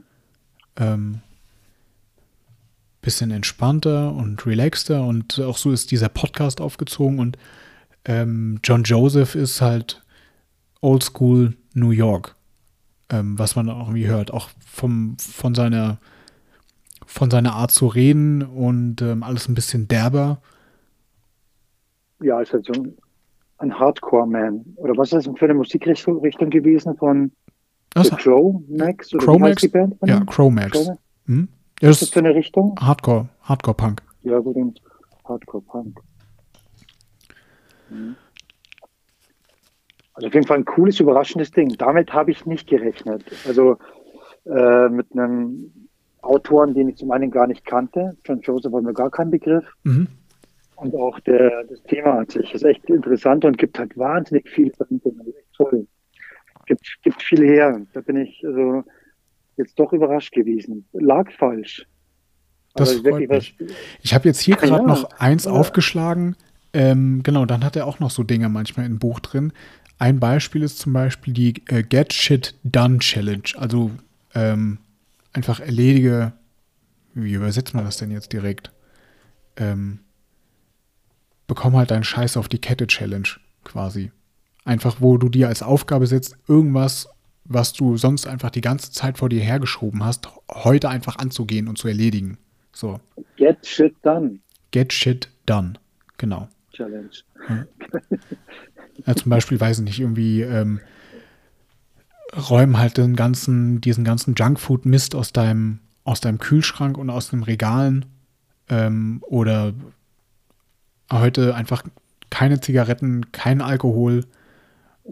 ähm, bisschen entspannter und relaxter und auch so ist dieser Podcast aufgezogen und ähm, John Joseph ist halt Oldschool New York, ähm, was man auch irgendwie hört, auch vom, von seiner von seiner Art zu reden und ähm, alles ein bisschen derber. Ja, ist halt so ein Hardcore-Man. Oder was ist das für eine Musikrichtung gewesen von was? Crow Max? Oder Crow Max? Ja, Crow Max. Hm? Ja, was ist das für eine Richtung? Hardcore, Hardcore-Punk. Ja, gut, Hardcore-Punk. Mhm. Also auf jeden Fall ein cooles, überraschendes Ding. Damit habe ich nicht gerechnet. Also äh, mit einem Autoren, den ich zum einen gar nicht kannte. John Joseph war mir gar kein Begriff. Mhm. Und auch der, das Thema an sich ist echt interessant und gibt halt wahnsinnig viel Verbindungen. Toll. Gibt, gibt viel her. Da bin ich also jetzt doch überrascht gewesen. Lag falsch. Das freut mich. Ich habe jetzt hier gerade ja, noch eins ja. aufgeschlagen. Ähm, genau, dann hat er auch noch so Dinge manchmal im Buch drin. Ein Beispiel ist zum Beispiel die äh, Get Shit Done Challenge. Also ähm, einfach erledige, wie übersetzt man das denn jetzt direkt? Ähm, bekomm halt deinen Scheiß auf die Kette Challenge quasi. Einfach, wo du dir als Aufgabe setzt, irgendwas, was du sonst einfach die ganze Zeit vor dir hergeschoben hast, heute einfach anzugehen und zu erledigen. So. Get shit done. Get shit done. Genau. Challenge. Ja. ja zum Beispiel, weiß ich nicht, irgendwie ähm, räumen halt den ganzen, diesen ganzen Junkfood-Mist aus deinem, aus deinem Kühlschrank und aus den Regalen. Ähm, oder heute einfach keine Zigaretten, kein Alkohol.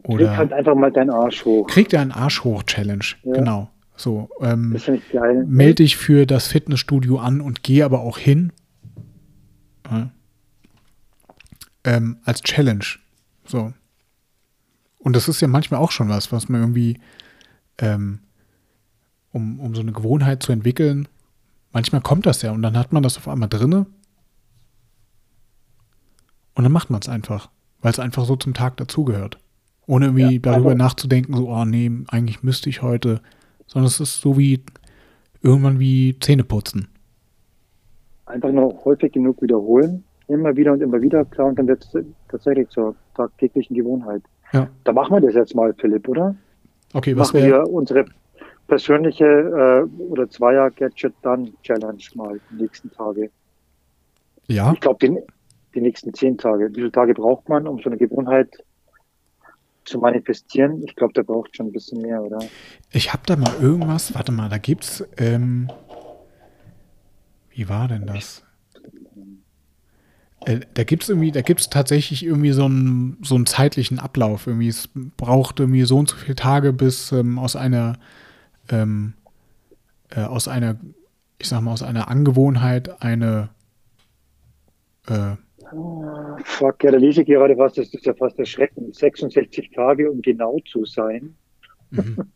Oder krieg halt einfach mal deinen Arsch hoch. Krieg deinen Arsch hoch, Challenge. Ja. Genau. So, ähm, das ich geil. Melde dich für das Fitnessstudio an und geh aber auch hin. Ja. Ähm, als Challenge. So. Und das ist ja manchmal auch schon was, was man irgendwie, ähm, um, um so eine Gewohnheit zu entwickeln, manchmal kommt das ja und dann hat man das auf einmal drinne und dann macht man es einfach, weil es einfach so zum Tag dazugehört. Ohne irgendwie ja, darüber also, nachzudenken, so, oh nee, eigentlich müsste ich heute, sondern es ist so wie irgendwann wie Zähne putzen. einfach nur häufig genug wiederholen, immer wieder und immer wieder, klar, und dann wird es tatsächlich zur tagtäglichen Gewohnheit. Ja. Da machen wir das jetzt mal, Philipp, oder? Okay, was machen wir unsere persönliche äh, oder Zweier Gadget Done Challenge mal die nächsten Tage. Ja, Ich glaube, die, die nächsten zehn Tage. Wie viele Tage braucht man, um so eine Gewohnheit zu manifestieren? Ich glaube, da braucht schon ein bisschen mehr, oder? ich habe da mal irgendwas. Warte mal, da gibt's. Ähm, wie war denn das? Äh, da gibt's irgendwie, da gibt's tatsächlich irgendwie so einen, so einen zeitlichen Ablauf. Irgendwie, es braucht irgendwie so und so viele Tage, bis ähm, aus einer, ähm, äh, aus einer, ich sag mal, aus einer Angewohnheit eine, äh, Fuck, ja, da lese ich gerade was, das ist ja fast erschreckend. 66 Tage, um genau zu sein. mhm.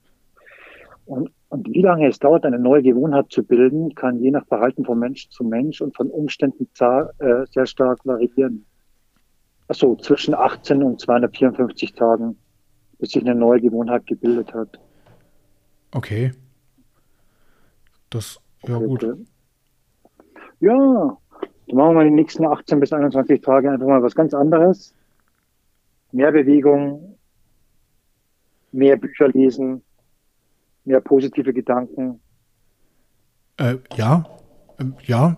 Und, und wie lange es dauert, eine neue Gewohnheit zu bilden, kann je nach Verhalten von Mensch zu Mensch und von Umständen äh, sehr stark variieren. Achso, zwischen 18 und 254 Tagen, bis sich eine neue Gewohnheit gebildet hat. okay. Das, ja gut. Okay. Ja, dann machen wir die nächsten 18 bis 21 Tage einfach mal was ganz anderes. Mehr Bewegung, mehr Bücher lesen, mehr positive Gedanken. Äh, ja, ähm, ja,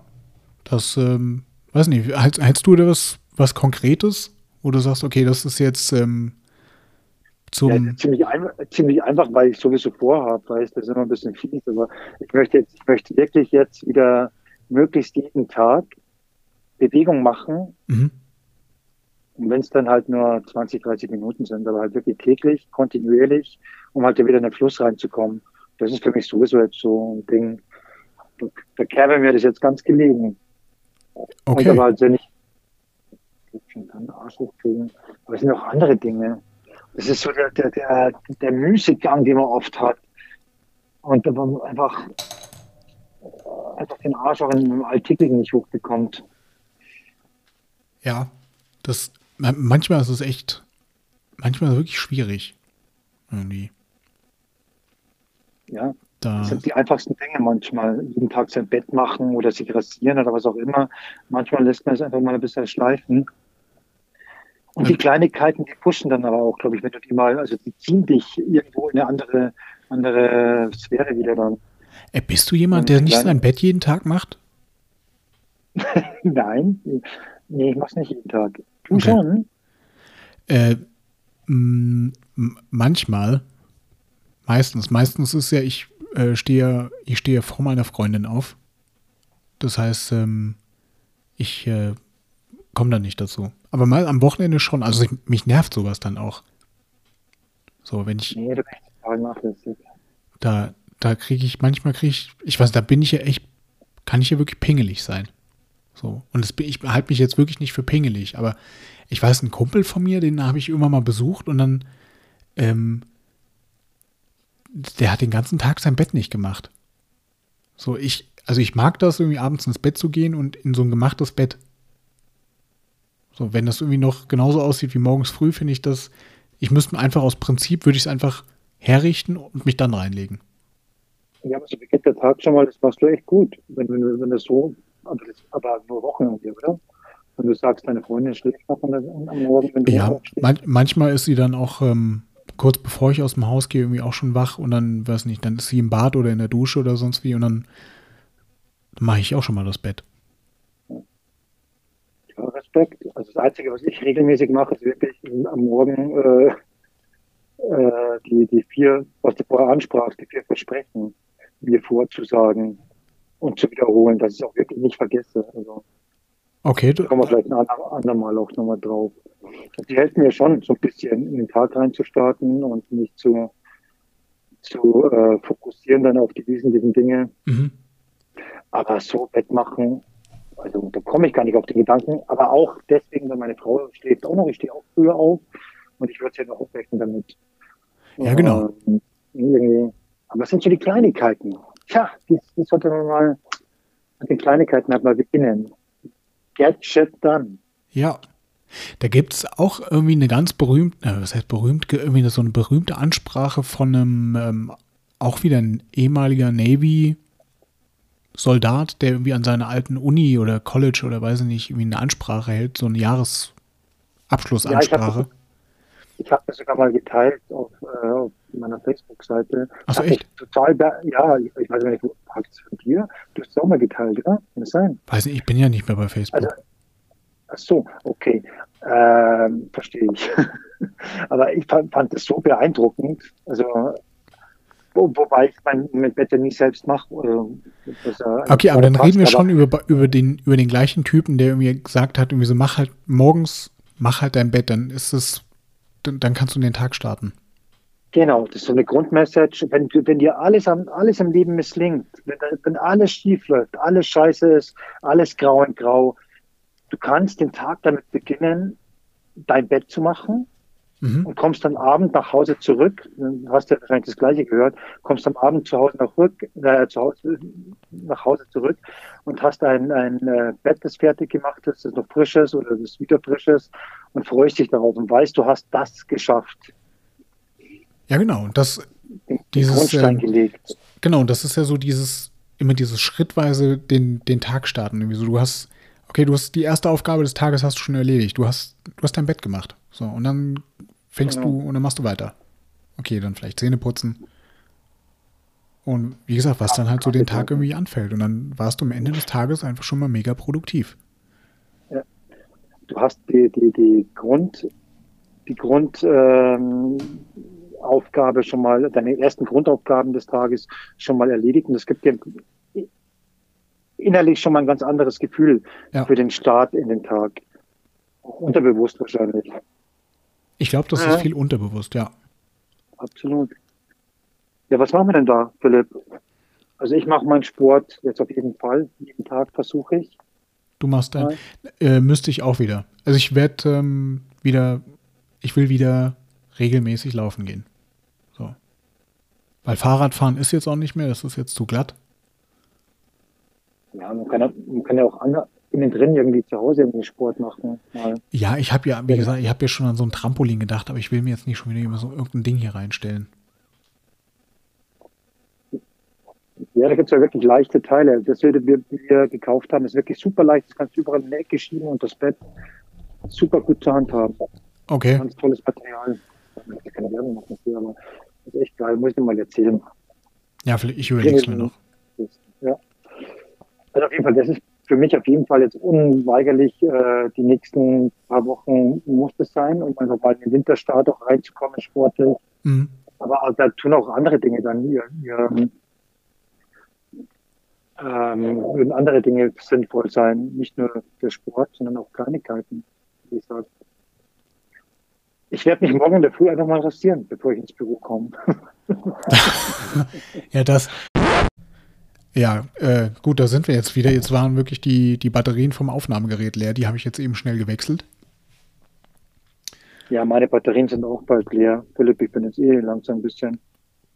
das, ähm, weiß nicht, hältst, hältst du da was, was Konkretes, wo du sagst, okay, das ist jetzt ähm, zum, Ja, ziemlich, ein, ziemlich einfach, weil ich sowieso vorhabe, weißt das ist immer ein bisschen fies, aber ich möchte jetzt, ich möchte wirklich jetzt wieder möglichst jeden Tag Bewegung machen. mhm. Und wenn es dann halt nur 20, 30 Minuten sind, aber halt wirklich täglich, kontinuierlich, um halt wieder in den Fluss reinzukommen. Das ist für mich sowieso jetzt so ein Ding. Da käme mir das jetzt ganz gelegen. Und okay, aber halt wenn ich dann Arsch hochkriegen. Aber es sind auch andere Dinge. Das ist so der, der, der, der Müßiggang, den man oft hat. Und wenn man einfach, äh, einfach den Arsch auch im Alltäglichen nicht hochbekommt. Ja, das, ma- manchmal ist es echt, manchmal ist es wirklich schwierig, irgendwie, Ja, da, das sind die einfachsten Dinge manchmal. Jeden Tag sein Bett machen oder sich rasieren oder was auch immer. Manchmal lässt man es einfach mal ein bisschen schleifen. Und die. Kleinigkeiten, die pushen dann aber auch, glaube ich, wenn du die mal, also die ziehen dich irgendwo in eine andere, andere Sphäre wieder dann. äh, bist du jemand, der nicht sein Bett jeden Tag macht? Nein, nee, ich mach's nicht jeden Tag. Du Okay. schon? Äh, manchmal, meistens, meistens ist ja, ich äh, stehe, ich stehe vor meiner Freundin auf. Das heißt, ähm, ich äh, komme da nicht dazu. Aber mal am Wochenende schon. Also ich, mich nervt sowas dann auch. So, wenn ich Nee, du total nachlässig. da, da kriege ich, manchmal kriege ich, ich weiß, da bin ich ja echt, kann ich ja wirklich pingelig sein. So. Und das, ich halte mich jetzt wirklich nicht für pingelig, aber ich weiß, ein Kumpel von mir, den habe ich irgendwann mal besucht und dann, ähm, der hat den ganzen Tag sein Bett nicht gemacht. So, ich, also ich mag das, irgendwie abends ins Bett zu gehen und in so ein gemachtes Bett. So, wenn das irgendwie noch genauso aussieht wie morgens früh, finde ich das, ich müsste einfach aus Prinzip, würde ich es einfach herrichten und mich dann reinlegen. Ja, aber so beginnt der Tag schon mal, das machst du echt gut. Wenn, wenn, wenn das so, aber, das, aber nur Wochenende, oder? Wenn du sagst, deine Freundin schläft noch am Morgen, wenn du Ja, man, manchmal ist sie dann auch ähm, kurz bevor ich aus dem Haus gehe, irgendwie auch schon wach und dann, weiß nicht, dann ist sie im Bad oder in der Dusche oder sonst wie und dann mache ich auch schon mal das Bett. Ja, Respekt. Also das Einzige, was ich regelmäßig mache, ist wirklich am Morgen äh, äh, die, die vier, was du vorher ansprachst, die vier Versprechen mir vorzusagen und zu wiederholen, dass ich es auch wirklich nicht vergesse. Also Okay, da kommen wir vielleicht ein ander- andermal auch nochmal drauf. Die helfen mir schon, so ein bisschen in den Tag reinzustarten und mich zu, zu äh, fokussieren dann auf die wesentlichen Dinge. mhm. Aber so Bett machen, also da komme ich gar nicht auf den Gedanken. Aber auch deswegen, weil meine Frau schläft auch noch, ich stehe auch früher auf und ich würde sie noch aufwecken damit. Ja, genau. Ähm. Aber es sind so die Kleinigkeiten. Tja, das, das sollte man mal mit den Kleinigkeiten halt mal beginnen. Gadget dann. ja. Da gibt es auch irgendwie eine ganz berühmte, äh, was heißt berühmt, ge- irgendwie so eine berühmte Ansprache von einem, ähm, auch wieder ein ehemaliger Navy Soldat, der irgendwie an seiner alten Uni oder College oder weiß ich nicht, irgendwie eine Ansprache hält, so eine Jahresabschlussansprache. Ja, ich habe das sogar mal geteilt auf, äh, auf meiner Facebook-Seite. Achso, echt? Total, ja, ich, ich weiß nicht, wo habe ich es von dir? Du hast es auch mal geteilt, oder? Kann das sein? Weiß nicht, ich bin ja nicht mehr bei Facebook. Also, ach so, okay. Ähm, verstehe ich. Aber ich fand, fand das so beeindruckend. Also, wo, wobei ich mein Bett ja nie selbst mache. okay, aber dann reden wir schon über, über, den, über den gleichen Typen, der mir gesagt hat, irgendwie so, mach halt morgens, mach halt dein Bett, dann ist es dann, dann kannst du den Tag starten. Genau, das ist so eine Grundmessage. Wenn, wenn dir alles, alles im Leben misslingt, wenn, wenn alles schief läuft, alles scheiße ist, alles grau und grau, du kannst den Tag damit beginnen, dein Bett zu machen mhm. und kommst dann Abend nach Hause zurück. Du hast ja wahrscheinlich das Gleiche gehört. Kommst am Abend zu Hause nach, rück, äh, zu Hause, nach Hause zurück und hast ein, ein äh, Bett, das fertig gemacht ist, das noch frisch ist oder das wieder frisch ist und freust dich darauf und weißt, du hast das geschafft. Ja, genau. Und das, den, dieses, Grundstein äh, gelegt. Genau, das ist ja so dieses, immer dieses schrittweise den, den Tag starten. Irgendwie so, du hast, okay, du hast die erste Aufgabe des Tages hast du schon erledigt. Du hast, du hast dein Bett gemacht. So, und dann fängst genau. du und dann machst du weiter. Okay, dann vielleicht Zähne putzen. Und wie gesagt, was dann halt so den Tag irgendwie anfällt. Und dann warst du am Ende des Tages einfach schon mal mega produktiv. Ja. Du hast die, die, die Grund, die Grundaufgabe ähm, schon mal, deine ersten Grundaufgaben des Tages schon mal erledigt. Und es gibt dir innerlich schon mal ein ganz anderes Gefühl ja. für den Start in den Tag. Auch unterbewusst wahrscheinlich. Ich glaube, das ja. ist viel unterbewusst, ja. Absolut. Ja, was machen wir denn da, Philipp? Also ich mache meinen Sport jetzt auf jeden Fall. Jeden Tag versuche ich. Du machst dann, äh, müsste ich auch wieder. Also ich werde ähm, wieder, ich will wieder regelmäßig laufen gehen. Weil Fahrradfahren ist jetzt auch nicht mehr, das ist jetzt zu glatt. Ja, man kann, man kann ja auch andere, innen drin irgendwie zu Hause irgendwie Sport machen. Mal. Ja, ich habe ja, wie gesagt, ich habe ja schon an so ein Trampolin gedacht, aber ich will mir jetzt nicht schon wieder immer so irgendein Ding hier reinstellen. Ja, da gibt es ja wirklich leichte Teile. Das, was wir, wir gekauft haben, ist wirklich super leicht. Das kannst du überall in die Ecke schieben und das Bett super gut zur Hand haben. Okay. Ganz tolles Material. Ich möchte keine Werbung machen aber das ist echt geil. Muss ich dir mal erzählen. Ja, ich überlege es mir noch. Ja. Also auf jeden Fall, das ist für mich auf jeden Fall jetzt unweigerlich äh, die nächsten paar Wochen muss es sein, um einfach bald in den Winterstart auch reinzukommen, sportlich. Mhm. Aber da tun auch andere Dinge dann ihr, ihr ähm, würden andere Dinge sinnvoll sein, nicht nur der Sport, sondern auch Kleinigkeiten, wie ich sage. Ich werde mich morgen in der Früh einfach mal rasieren, bevor ich ins Büro komme. ja, das, ja, äh, gut, da sind wir jetzt wieder. Jetzt waren wirklich die, die Batterien vom Aufnahmegerät leer. Die habe ich jetzt eben schnell gewechselt. Ja, meine Batterien sind auch bald leer. Philipp, ich bin jetzt eh langsam ein bisschen.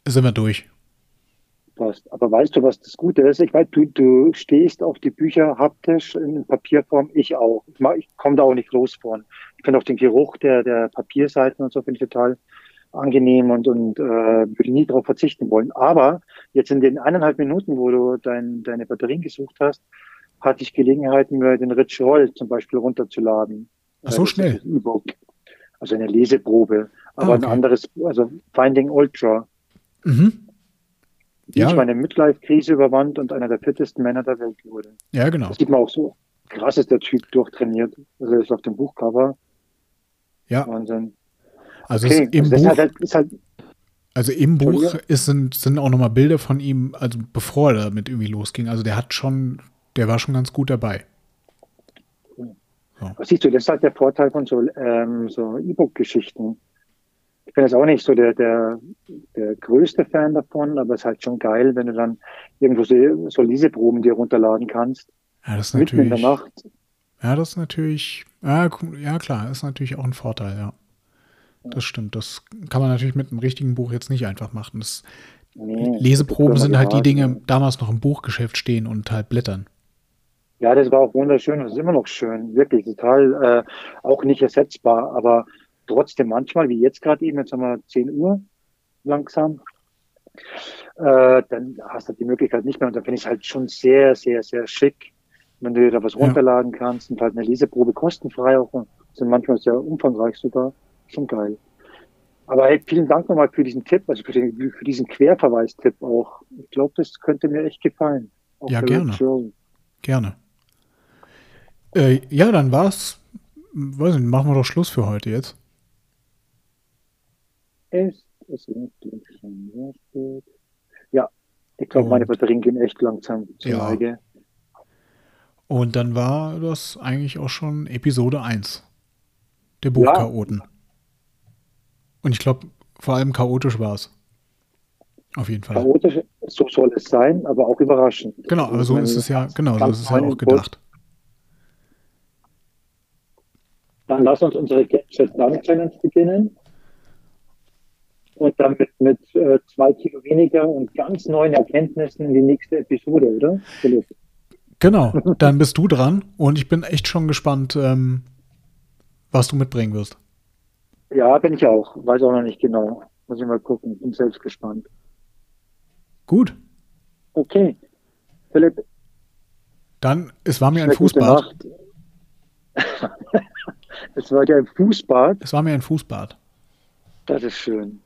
Sind wir durch. Passt. Aber weißt du, was das Gute ist? Ich weiß, du, du stehst auf die Bücher haptisch in Papierform. Ich auch. Ich, ich komme da auch nicht los von. Ich finde auch den Geruch der, der Papierseiten und so finde ich total angenehm und, und äh, würde nie darauf verzichten wollen. Aber jetzt in den eineinhalb Minuten, wo du dein, deine Batterien gesucht hast, hatte ich Gelegenheit, mir den Rich Roll zum Beispiel runterzuladen. Ach so schnell. E-Book. Also eine Leseprobe. Aber ah, okay. ein anderes, also Finding Ultra. Mhm. Wie ja. ich meine Midlife-Krise überwand und einer der fittesten Männer der Welt wurde. Ja, genau. Das sieht man auch so. Krass ist der Typ durchtrainiert. Also er ist auf dem Buchcover. Ja. Wahnsinn. Also, okay. im also Buch, halt, halt, also im Buch ist, sind, sind auch nochmal Bilder von ihm, also bevor er damit irgendwie losging. Also der hat schon, der war schon ganz gut dabei. So. Siehst du, das ist halt der Vorteil von so, ähm, so E-Book-Geschichten. Ich bin jetzt auch nicht so der, der, der größte Fan davon, aber es ist halt schon geil, wenn du dann irgendwo so, so Leseproben dir runterladen kannst. Ja, das ist natürlich. in der Nacht. Ja, das ist natürlich, ja, ja klar, ist natürlich auch ein Vorteil, ja. Das stimmt. Das kann man natürlich mit einem richtigen Buch jetzt nicht einfach machen. Das, nee, Leseproben sind halt die Dinge, damals noch im Buchgeschäft stehen und halt blättern. Ja, das war auch wunderschön. Das ist immer noch schön. Wirklich total, äh, auch nicht ersetzbar. Aber trotzdem manchmal, wie jetzt gerade eben, jetzt haben wir 10 Uhr langsam. äh, dann hast du die Möglichkeit nicht mehr. Und dann finde ich es halt schon sehr, sehr, sehr schick, wenn du dir da was runterladen ja. kannst und halt eine Leseprobe kostenfrei auch. Sind manchmal sehr umfangreich sogar. Schon geil. Aber hey, vielen Dank nochmal für diesen Tipp, also für, den, für diesen Querverweis-Tipp auch. Ich glaube, das könnte mir echt gefallen. ja, gerne. Gerne. Äh, ja, dann war's. Weiß nicht, machen wir doch Schluss für heute jetzt. Ist es schon sehr spät? Ja, ich glaube, meine Batterien gehen echt langsam zur ja. Neige. Und dann war das eigentlich auch schon Episode 1 der Buchchaoten. Ja. Und ich glaube, vor allem chaotisch war es. Auf jeden Fall. Chaotisch, so soll es sein, aber auch überraschend. Genau, aber so ist es ja, genau, so ist es ja auch gedacht. Dann lass uns unsere Gadget Down Challenge beginnen. Und dann mit, mit äh, zwei Kilo weniger und ganz neuen Erkenntnissen in die nächste Episode, oder? Philipp? Genau, dann bist du dran und ich bin echt schon gespannt, ähm, was du mitbringen wirst. Ja, bin ich auch. Weiß auch noch nicht genau. Muss ich mal gucken. Bin selbst gespannt. Gut. Okay. Philipp. Dann, es war mir ein Fußbad. es war dir ein Fußbad. Es war mir ein Fußbad. Das ist schön.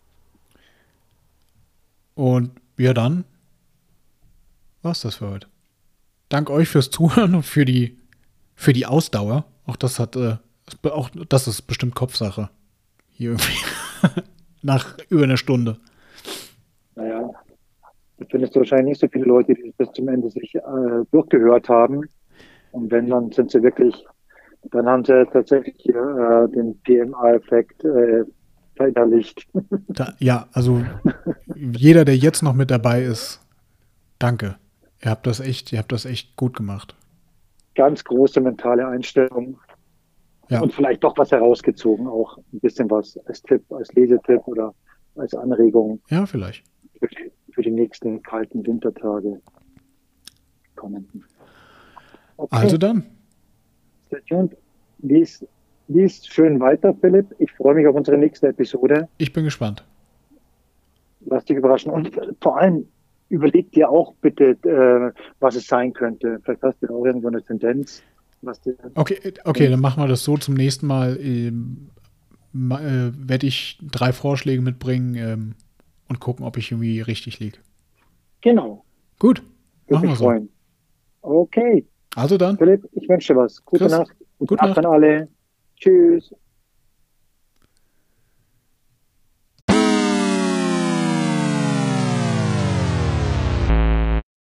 Und ja, dann war's das für heute. Dank euch fürs Zuhören und für die, für die Ausdauer. Auch das hat, äh, auch das ist bestimmt Kopfsache. Hier irgendwie. Nach über einer Stunde. Naja, da findest du wahrscheinlich nicht so viele Leute, die bis zum Ende sich äh, durchgehört haben. Und wenn, dann sind sie wirklich, dann haben sie tatsächlich äh, den PMA-Effekt äh, verinnerlicht. Da, ja, also jeder, der jetzt noch mit dabei ist, danke. Ihr habt das echt, ihr habt das echt gut gemacht. Ganz große mentale Einstellung. Ja. Und vielleicht doch was herausgezogen, auch ein bisschen was als Tipp, als Lesetipp oder als Anregung. Ja, vielleicht. Für die, für die nächsten kalten Wintertage kommenden. Okay. Also dann. Stay tuned. Lies, lies schön weiter, Philipp. Ich freue mich auf unsere nächste Episode. Ich bin gespannt. Lass dich überraschen. Und vor allem überleg dir auch bitte, äh, was es sein könnte. Vielleicht hast du auch irgendwo eine Tendenz. Okay, okay, dann machen wir das so zum nächsten Mal. Ähm, äh, Werde ich drei Vorschläge mitbringen ähm, und gucken, ob ich irgendwie richtig liege. Genau. Gut. Würde machen wir freuen. so. Okay. Also dann. Philipp, ich wünsche dir was. Gute Chris, Nacht. Gute, Nacht an alle. choose